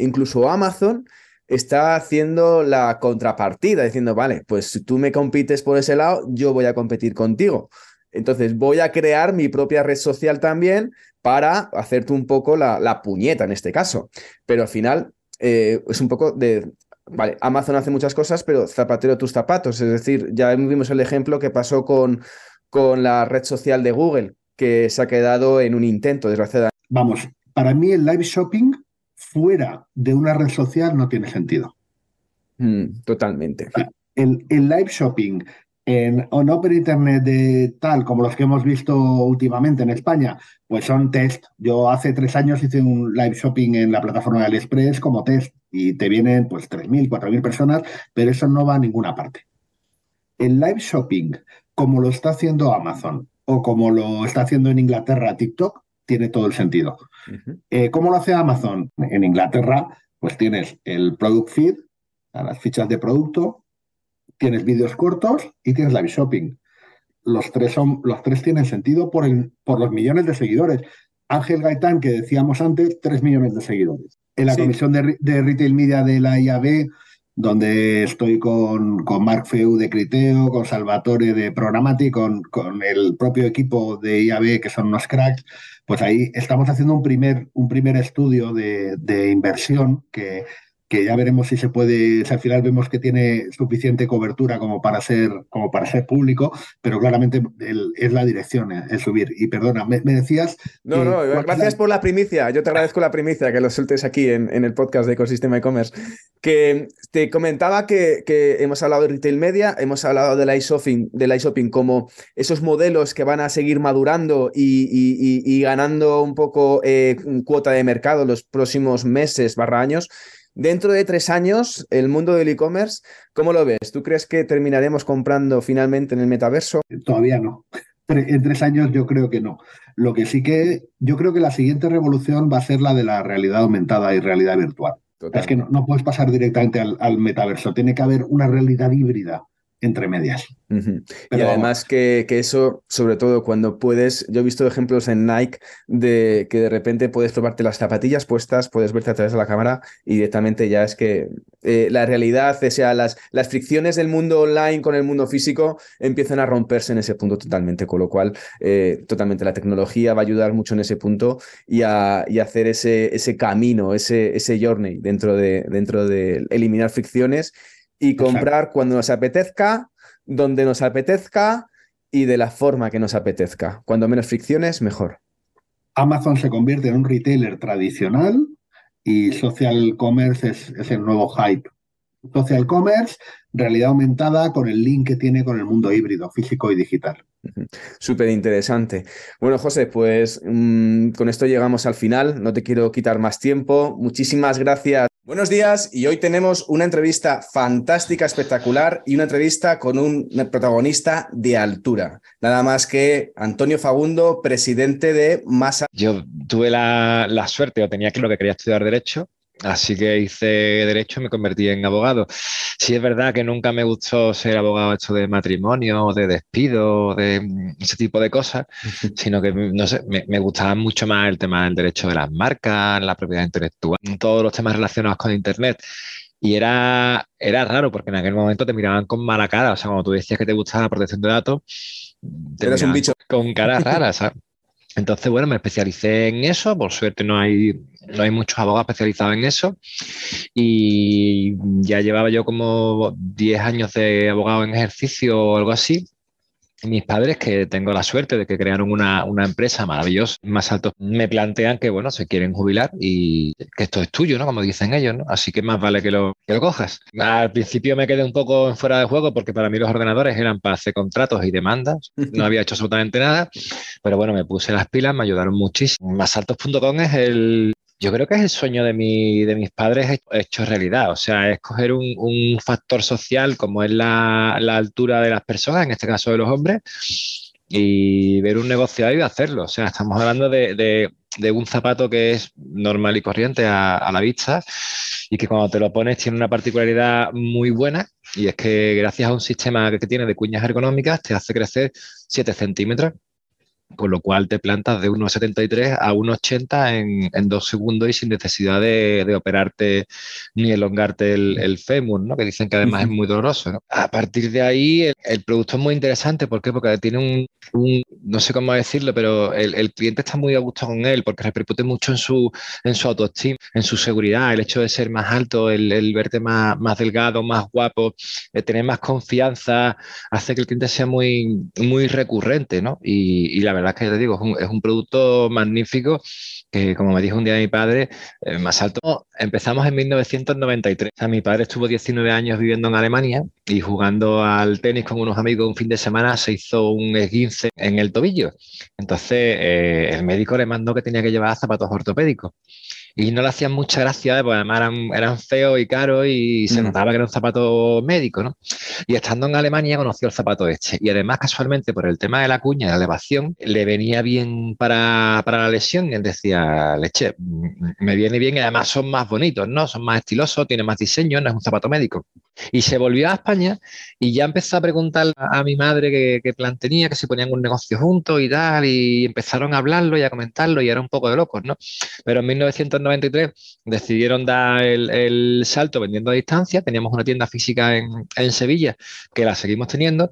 A: incluso Amazon está haciendo la contrapartida, diciendo, vale, pues si tú me compites por ese lado, yo voy a competir contigo. Entonces voy a crear mi propia red social también para hacerte un poco la, puñeta en este caso. Pero al final eh, es un poco de, vale, Amazon hace muchas cosas, pero zapatero tus zapatos. Es decir, ya vimos el ejemplo que pasó con, con la red social de Google, que se ha quedado en un intento, desgraciadamente.
E: Vamos, para mí el live shopping fuera de una red social no tiene sentido.
A: Mm, totalmente.
E: El, el, live shopping en on Open Internet de tal como los que hemos visto últimamente en España, pues son test. Yo hace tres años hice un live shopping en la plataforma de AliExpress como test y te vienen pues 3.000, 4.000 personas, pero eso no va a ninguna parte. El live shopping, como lo está haciendo Amazon o como lo está haciendo en Inglaterra TikTok, tiene todo el sentido. Eh, ¿Cómo lo hace Amazon? En Inglaterra, pues tienes el product feed, las fichas de producto, tienes vídeos cortos y tienes live shopping. Los tres, son, los tres tienen sentido por, el, por los millones de seguidores. Ángel Gaitán, que decíamos antes, tres millones de seguidores. En la comisión de, Retail Media de la IAB, donde estoy con, con Marc Feu de Criteo, con Salvatore de Programati, con, con el propio equipo de IAB, que son unos cracks, pues ahí estamos haciendo un primer, un primer estudio de, de inversión que, que ya veremos si se puede, si al final vemos que tiene suficiente cobertura como para ser, como para ser público, pero claramente es la dirección, eh, el subir. Y perdona, me, decías.
A: No, no, gracias por la primicia. Yo te agradezco la primicia que lo sueltes aquí en, en el podcast de Ecosistema e-commerce. Que te comentaba que, que, hemos hablado de retail media, hemos hablado del iShopping, del iShopping como esos modelos que van a seguir madurando y, y, ganando un poco eh, cuota de mercado los próximos meses barra años. Dentro de tres años, el mundo del e-commerce, ¿cómo lo ves? ¿Tú crees que terminaremos comprando finalmente en el metaverso?
E: Todavía no. En tres años yo creo que no. Lo que sí que yo creo que la siguiente revolución va a ser la de la realidad aumentada y realidad virtual. Es que no, puedes pasar directamente al, metaverso. Tiene que haber una realidad híbrida entre medias.
A: y además que, que, eso, sobre todo cuando puedes, yo he visto ejemplos en Nike de que de repente puedes probarte las zapatillas puestas, puedes verte a través de la cámara y directamente ya es que eh, la realidad, o sea, las, las fricciones del mundo online con el mundo físico empiezan a romperse en ese punto totalmente, con lo cual eh, totalmente la tecnología va a ayudar mucho en ese punto y a, y hacer ese, ese camino, ese, ese journey dentro de, dentro de eliminar fricciones y comprar cuando nos apetezca, donde nos apetezca y de la forma que nos apetezca. Cuando menos fricciones, mejor.
E: Amazon se convierte en un retailer tradicional y social commerce es, es el nuevo hype. Social commerce, realidad aumentada con el link que tiene con el mundo híbrido, físico y digital.
A: Súper interesante. Bueno, José, pues mm, con esto llegamos al final. No te quiero quitar más tiempo. Muchísimas gracias. Buenos días y hoy tenemos una entrevista fantástica, espectacular y una entrevista con un protagonista de altura. Nada más que Antonio Fagundo, presidente de Masa.
F: Yo tuve la, la suerte o tenía claro que quería estudiar Derecho Así que hice derecho y me convertí en abogado. Sí es verdad que nunca me gustó ser abogado hecho de matrimonio, de despido, de mm, ese tipo de cosas, sino que no sé, me, gustaba mucho más el tema del derecho de las marcas, la propiedad intelectual, todos los temas relacionados con Internet. Y era, era raro porque en aquel momento te miraban con mala cara. O sea, cuando tú decías que te gustaba la protección de datos,
A: te Eres un bicho.
F: Con cara rara, ¿sabes? Entonces, bueno, me especialicé en eso, por suerte no hay, no hay muchos abogados especializados en eso. Y ya llevaba yo como 10 años de abogado en ejercicio o algo así mis padres, que tengo la suerte de que crearon una, empresa maravillosa, más alto, me plantean que, bueno, se quieren jubilar y que esto es tuyo, ¿no? Como dicen ellos, ¿no? Así que más vale que lo, que lo cojas. Al principio me quedé un poco fuera de juego porque para mí los ordenadores eran para hacer contratos y demandas. No había hecho absolutamente nada, pero bueno, me puse las pilas, me ayudaron muchísimo. Masaltos.com es el, yo creo que es el sueño de, mi, de mis padres hecho realidad. O sea, es coger un, un factor social como es la, la, altura de las personas, en este caso de los hombres, y ver un negocio ahí y hacerlo. O sea, estamos hablando de, de, un zapato que es normal y corriente a, a, la vista y que cuando te lo pones tiene una particularidad muy buena y es que gracias a un sistema que tiene de cuñas ergonómicas te hace crecer 7 centímetros con lo cual te plantas de 1,73 a 1,80 en, en, dos segundos y sin necesidad de, de operarte ni elongarte el, el, fémur, ¿no? que dicen que además es muy doloroso. ¿no? A partir de ahí, el, el, producto es muy interesante. ¿por qué? Porque tiene un, un no sé cómo decirlo, pero el, el, cliente está muy a gusto con él porque repercute mucho en su, en su autoestima, en su seguridad, el hecho de ser más alto, el, verte más, más delgado, más guapo, tener más confianza, hace que el cliente sea muy, muy recurrente, ¿no? Y, y la verdad es que te digo, es un, producto magnífico que, como me dijo un día mi padre, eh, más alto. Empezamos en 1993. O mi padre estuvo 19 años viviendo en Alemania y jugando al tenis con unos amigos un fin de semana se hizo un esguince en el tobillo. Entonces, eh, el médico le mandó que tenía que llevar zapatos ortopédicos y no le hacían mucha gracia, pues además eran, eran feos y caros y se mm. notaba que era un zapato médico, ¿no? Y estando en Alemania conoció el zapato este. Y además, casualmente, por el tema de la cuña, de la elevación, le venía bien para, para la lesión. Y él decía, leche, me viene bien y además son más bonitos, ¿no? Son más estilosos, tienen más diseño, no es un zapato médico. Y se volvió a España y ya empezó a preguntar a, a mi madre qué, qué, plan tenía, que se ponían un negocio juntos y tal, y empezaron a hablarlo y a comentarlo y era un poco de locos, ¿no? Pero en 1993 decidieron dar el, el salto vendiendo a distancia, teníamos una tienda física en, en, Sevilla que la seguimos teniendo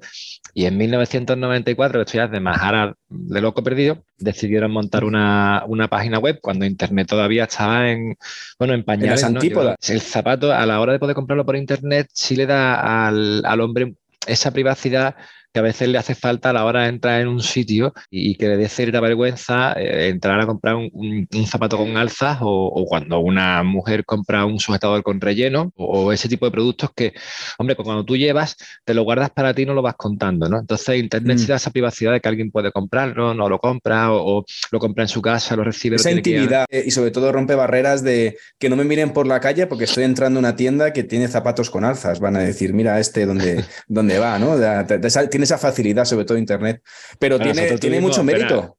F: y en 1994, esto ya es de Majara de loco perdido, decidieron montar una, una, página web cuando Internet todavía estaba en, bueno, en pañales.
A: En ¿no?
F: El zapato, a la hora de poder comprarlo por Internet, sí le da al, al hombre esa privacidad que a veces le hace falta a la hora de entrar en un sitio y, que le dé cierta vergüenza eh, entrar a comprar un, un, un zapato con alzas o, o, cuando una mujer compra un sujetador con relleno o, o, ese tipo de productos que, hombre, pues cuando tú llevas, te lo guardas para ti y no lo vas contando, ¿no? Entonces Internet mm. sí da esa privacidad de que alguien puede comprarlo, no lo compra o, lo compra en su casa, lo recibe.
A: Esa
F: lo
A: intimidad que... y sobre todo rompe barreras de que no me miren por la calle porque estoy entrando a una tienda que tiene zapatos con alzas. Van a decir, mira este dónde, dónde va, ¿no? Tiene esa facilidad, sobre todo Internet, pero bueno, tiene, tiene mucho mérito.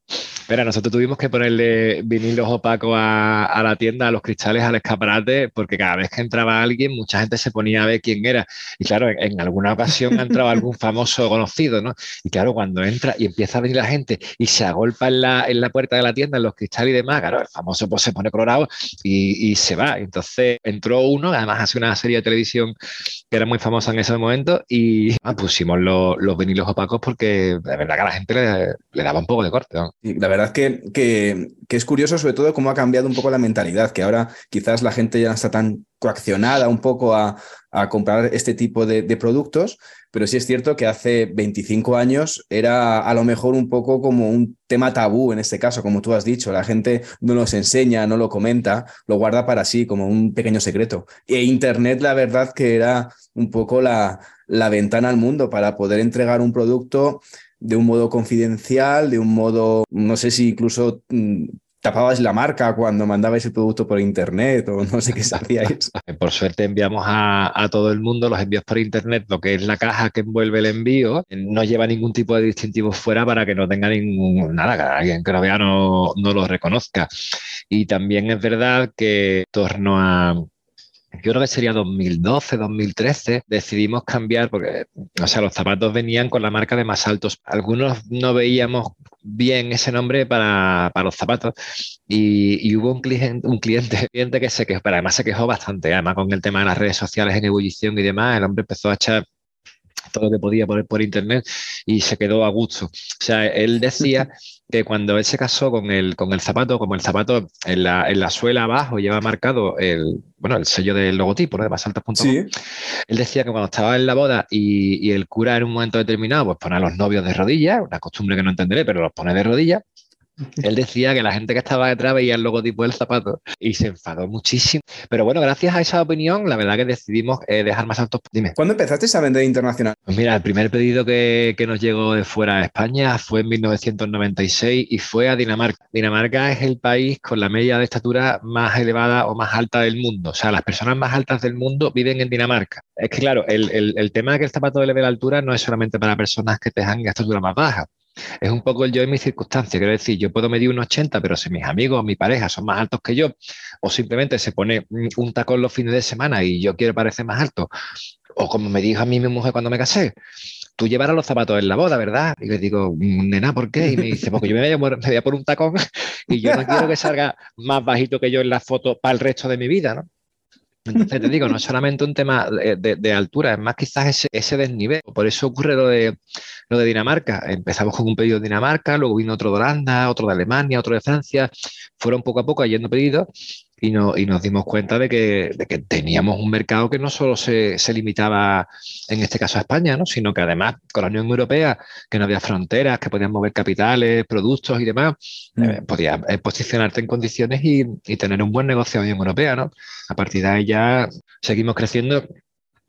F: Mira, nosotros tuvimos que ponerle vinilos opacos a, a, la tienda, a los cristales, al escaparate, porque cada vez que entraba alguien, mucha gente se ponía a ver quién era. Y claro, en, en alguna ocasión ha entrado algún famoso conocido, ¿no? Y claro, cuando entra y empieza a venir la gente y se agolpa en la, en la puerta de la tienda, en los cristales y demás, claro, el famoso pues se pone colorado y, y se va. Entonces entró uno, además hace una serie de televisión que era muy famosa en ese momento y ah, pusimos lo, los vinilos opacos porque de verdad que a la gente le, le daba un poco de corte. ¿no?
A: Y la verdad verdad que, que, es curioso sobre todo cómo ha cambiado un poco la mentalidad, que ahora quizás la gente ya no está tan coaccionada un poco a, comprar este tipo de, productos, pero sí es cierto que hace 25 años era a lo mejor un poco como un tema tabú en este caso, como tú has dicho, la gente no los enseña, no lo comenta, lo guarda para sí como un pequeño secreto. E Internet la verdad que era un poco la ventana al mundo para poder entregar un producto de un modo confidencial, de un modo, no sé si incluso mmm, tapabais la marca cuando mandabais el producto por internet o no sé qué hacíais.
F: Por suerte enviamos a, a, todo el mundo los envíos por internet, lo que es la caja que envuelve el envío, no lleva ningún tipo de distintivo fuera para que no tenga ningún, nada, que alguien que lo vea no, no lo reconozca. Y también es verdad que en torno a yo creo que sería 2012, 2013, decidimos cambiar porque, o sea, los zapatos venían con la marca de más altos. Algunos no veíamos bien ese nombre para, para los zapatos y, y hubo un cliente, un cliente, cliente que se quejó, pero además se quejó bastante, además con el tema de las redes sociales en ebullición y demás, el hombre empezó a echar todo lo que podía por, por internet y se quedó a gusto. O sea, él decía que cuando él se casó con el, con el zapato, como el zapato en la, en la suela abajo lleva marcado el, bueno, el sello del logotipo ¿no? de basaltas.com,
A: Sí.
F: él decía que cuando estaba en la boda y, y el cura en un momento determinado pues pone a los novios de rodillas, una costumbre que no entenderé, pero los pone de rodillas, él decía que la gente que estaba detrás veía el logotipo del zapato y se enfadó muchísimo. Pero bueno, gracias a esa opinión, la verdad que decidimos eh, dejar más altos. Dime.
A: ¿Cuándo empezaste a vender internacional?
F: Pues mira, el primer pedido que, que nos llegó de fuera de España fue en 1996 y fue a Dinamarca. Dinamarca es el país con la media de estatura más elevada o más alta del mundo. O sea, las personas más altas del mundo viven en Dinamarca. Es que claro, el, el- el tema de que el zapato eleve la altura no es solamente para personas que tengan estatura más baja. Es un poco el yo en mis circunstancias. Quiero decir, yo puedo medir un 80, pero si mis amigos, mi pareja son más altos que yo, o simplemente se pone mm, un tacón los fines de semana y yo quiero parecer más alto, o como me dijo a mí mi mujer cuando me casé, tú llevarás los zapatos en la boda, ¿verdad? Y le digo, "Mm, nena, ¿por qué? Y me dice, porque yo me voy a, me voy a por un tacón y yo no quiero que salga más bajito que yo en la foto para el resto de mi vida, ¿no? Entonces te digo, no es solamente un tema de, altura, es más quizás ese, ese desnivel. Por eso ocurre lo de, lo de Dinamarca. Empezamos con un pedido de Dinamarca, luego vino otro de Holanda, otro de Alemania, otro de Francia. Fueron poco a poco yendo pedidos y, no- y nos dimos cuenta de que, de que teníamos un mercado que no solo se, se limitaba, en este caso a España, ¿no? sino que además con la Unión Europea, que no había fronteras, que podían mover capitales, productos y demás, eh, podías eh, posicionarte en condiciones y, y tener un buen negocio en la Unión Europea. ¿no? A partir de ahí ya seguimos creciendo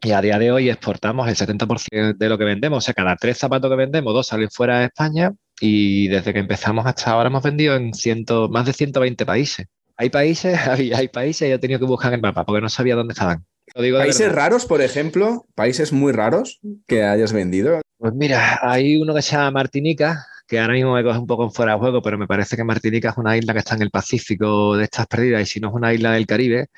F: y a día de hoy exportamos el 70% de lo que vendemos. O sea, cada tres zapatos que vendemos, dos salen fuera de España y desde que empezamos hasta ahora hemos vendido en ciento, más de 120 países. Hay países, hay, hay países y he tenido que buscar en el mapa porque no sabía dónde estaban. Lo digo de
A: Países raros, por ejemplo, países muy raros que hayas vendido.
F: Pues mira, hay uno que se llama Martinica, que ahora mismo me coge un poco en fuera de juego, pero me parece que Martinica es una isla que está en el Pacífico de estas perdidas y si no es una isla del Caribe.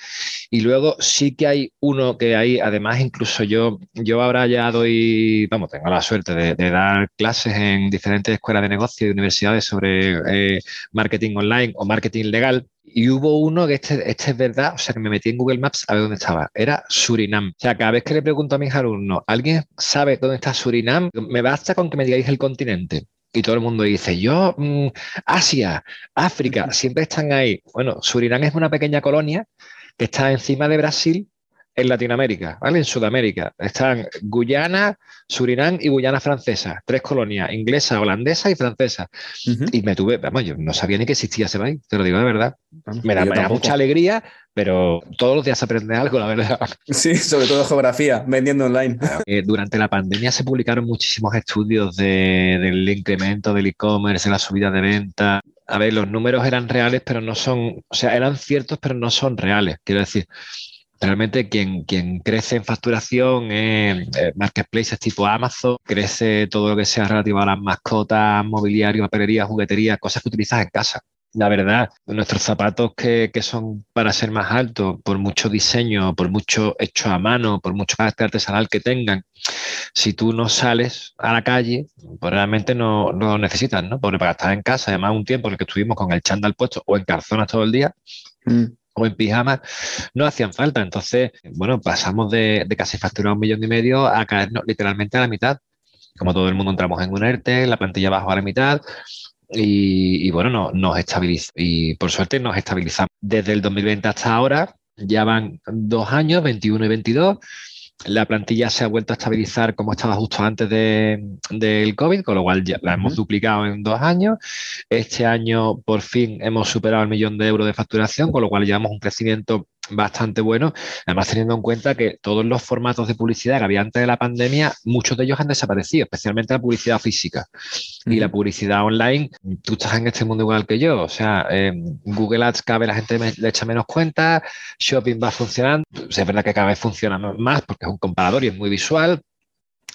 F: Y luego sí que hay uno que hay, además incluso yo, yo ahora ya doy, vamos, tengo la suerte de, de dar clases en diferentes escuelas de negocio y universidades sobre eh, marketing online o marketing legal. Y hubo uno que este, este es verdad, o sea, que me metí en Google Maps a ver dónde estaba. Era Surinam. O sea, cada vez que le pregunto a mis alumnos, ¿alguien sabe dónde está Surinam? Me basta con que me digáis el continente. Y todo el mundo dice, yo, mm, Asia, África, siempre están ahí. Bueno, Surinam es una pequeña colonia que está encima de Brasil en Latinoamérica, ¿vale? En Sudamérica. Están Guyana, Surinam y Guyana francesa. Tres colonias, inglesa, holandesa y francesa.
A: Ujú.
F: Y me tuve, vamos, yo no sabía ni que existía ese país, te lo digo de verdad.
A: Vamos,
F: Me da, me da mucha alegría, pero todos los días aprende algo, la verdad.
A: Sí, sobre todo geografía, vendiendo online.
F: Eh, durante la pandemia se publicaron muchísimos estudios de- del incremento del e-commerce, de la subida de venta. A ver, los números eran reales, pero no son, o sea, eran ciertos, pero no son reales. Quiero decir, realmente quien, crece en facturación es eh, marketplaces tipo Amazon, crece todo lo que sea relativo a las mascotas, mobiliario, papelería, juguetería, cosas que utilizas en casa. La verdad, nuestros zapatos que, que son para ser más altos, por mucho diseño, por mucho hecho a mano, por mucho carácter artesanal que tengan, si tú no sales a la calle, pues realmente no, no lo necesitas, ¿no? Porque para estar en casa, además un tiempo en el que estuvimos con el chándal puesto o en calzonas todo el día,
A: Mm.
F: O en pijamas, no hacían falta. Entonces, bueno, pasamos de, casi facturar un millón y medio a caernos literalmente a la mitad. Como todo el mundo entramos en un ERTE, la plantilla bajó a la mitad y, y bueno, no, nos estabilizó. Y por suerte nos estabilizamos. Desde el 2020 hasta ahora, ya van dos años, 21 y 22. La plantilla se ha vuelto a estabilizar como estaba justo antes de- del COVID, con lo cual ya la hemos duplicado en dos años. Este año por fin hemos superado el millón de euros de facturación, con lo cual llevamos un crecimiento bastante bueno. Además, teniendo en cuenta que todos los formatos de publicidad que había antes de la pandemia, muchos de ellos han desaparecido, especialmente la publicidad física. Y la publicidad online, tú estás en este mundo igual que yo. O sea, eh, Google Ads cada vez la gente le echa menos cuenta, Shopping va funcionando. O sea, es verdad que cada vez funciona más porque es un comparador y es muy visual.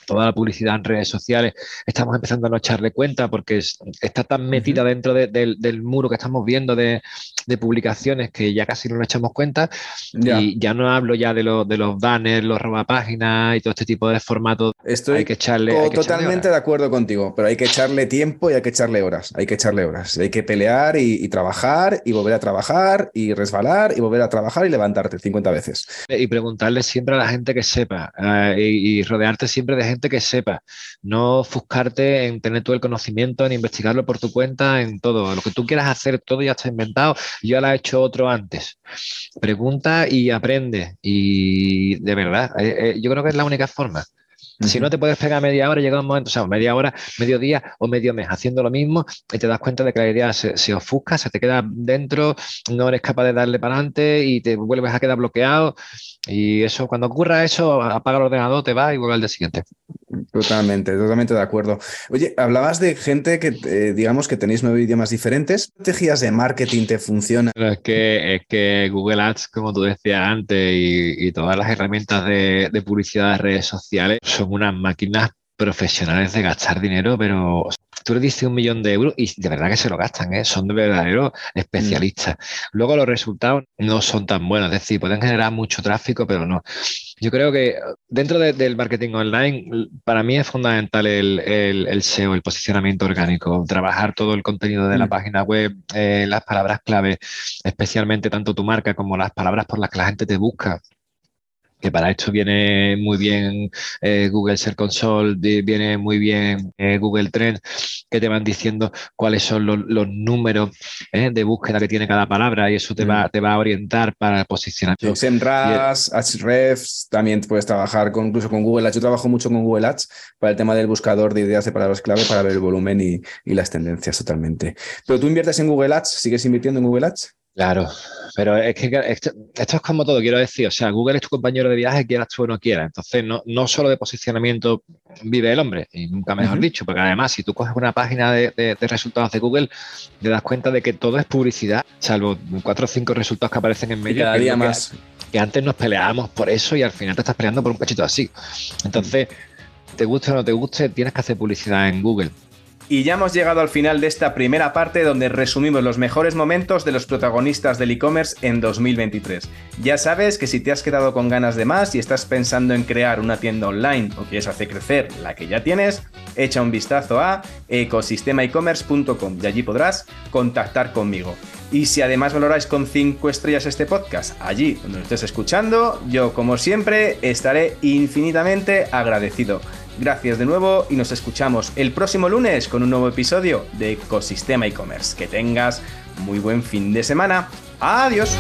F: Toda la publicidad en redes sociales estamos empezando a no echarle cuenta porque es- está tan metida dentro de- del, del muro que estamos viendo de, de publicaciones que ya casi no nos echamos cuenta.
A: Ya.
F: Y ya no hablo ya de, los de los banners, los robapáginas y todo este tipo de formatos.
A: Estoy
F: hay que echarle. hay que
A: totalmente de acuerdo contigo, pero hay que echarle tiempo y hay que echarle horas. Hay que echarle horas. Hay que pelear y, y trabajar y volver a trabajar y resbalar y volver a trabajar y levantarte 50 veces.
F: y preguntarle siempre a la gente que sepa eh, y, y rodearte siempre de gente que sepa, no ofuscarte en tener todo el conocimiento, en investigarlo por tu cuenta, en todo. Lo que tú quieras hacer, todo ya está inventado, ya lo ha hecho otro antes. Pregunta y aprende. Y de verdad, eh, eh, yo creo que es la única forma. Si no te puedes pegar media hora, llega un momento, o sea, media hora, medio día o medio mes haciendo lo mismo y te das cuenta de que la idea se, ofusca, se te queda dentro, no eres capaz de darle para adelante y te vuelves a quedar bloqueado. Y eso, cuando ocurra eso, apaga el ordenador, te va y vuelve al día siguiente.
A: Totalmente, totalmente de acuerdo. Oye, hablabas de gente que, eh, digamos, que tenéis nueve idiomas diferentes. ¿Qué estrategias de marketing te funcionan?
F: Es que, es que Google Ads, como tú decías antes, y, todas las herramientas de, de publicidad de redes sociales son unas máquinas profesionales de gastar dinero, pero tú le dices un millón de euros y de verdad que se lo gastan, ¿eh? son de verdaderos especialistas. Mm. Luego los resultados no son tan buenos, es decir, pueden generar mucho tráfico, pero no. Yo creo que dentro del marketing online, para mí es fundamental el, SEO, el posicionamiento orgánico, trabajar todo el contenido de la mm. página web, eh, las palabras clave, especialmente tanto tu marca como las palabras por las que la gente te busca que para esto viene muy bien eh, Google Search Console, viene muy bien eh, Google Trends, que te van diciendo cuáles son los, números eh, de búsqueda que tiene cada palabra y eso te, va, mm. te va a orientar para posicionar.
A: SEMrush, Ahrefs, también puedes trabajar con, incluso con Google Ads. Yo trabajo mucho con Google Ads para el tema del buscador de ideas de palabras clave para ver el volumen y, y las tendencias totalmente. Pero tú inviertes en Google Ads, ¿sigues invirtiendo en Google Ads?
F: Claro, pero es que esto, es como todo, quiero decir, o sea, Google es tu compañero de viaje, quieras tú o no quieras. Entonces, no, no solo de posicionamiento vive el hombre, y nunca mejor dicho, porque además, si tú coges una página de, resultados de Google, te das cuenta de que todo es publicidad, salvo cuatro o cinco resultados que aparecen en medio.
A: cada día más.
F: Que, antes nos peleábamos por eso y al final te estás peleando por un cachito así. Entonces, te guste o no te guste, tienes que hacer publicidad en Google.
A: Y ya hemos llegado al final de esta primera parte donde resumimos los mejores momentos de los protagonistas del e-commerce en 2023. Ya sabes que si te has quedado con ganas de más y estás pensando en crear una tienda online o quieres hacer crecer la que ya tienes, echa un vistazo a ecosistemaecommerce.com y allí podrás contactar conmigo. Y si además valoráis con 5 estrellas este podcast, allí donde lo estés escuchando, yo como siempre estaré infinitamente agradecido. Gracias de nuevo y nos escuchamos el próximo lunes con un nuevo episodio de Ecosistema e-commerce. Que tengas muy buen fin de semana. Adiós.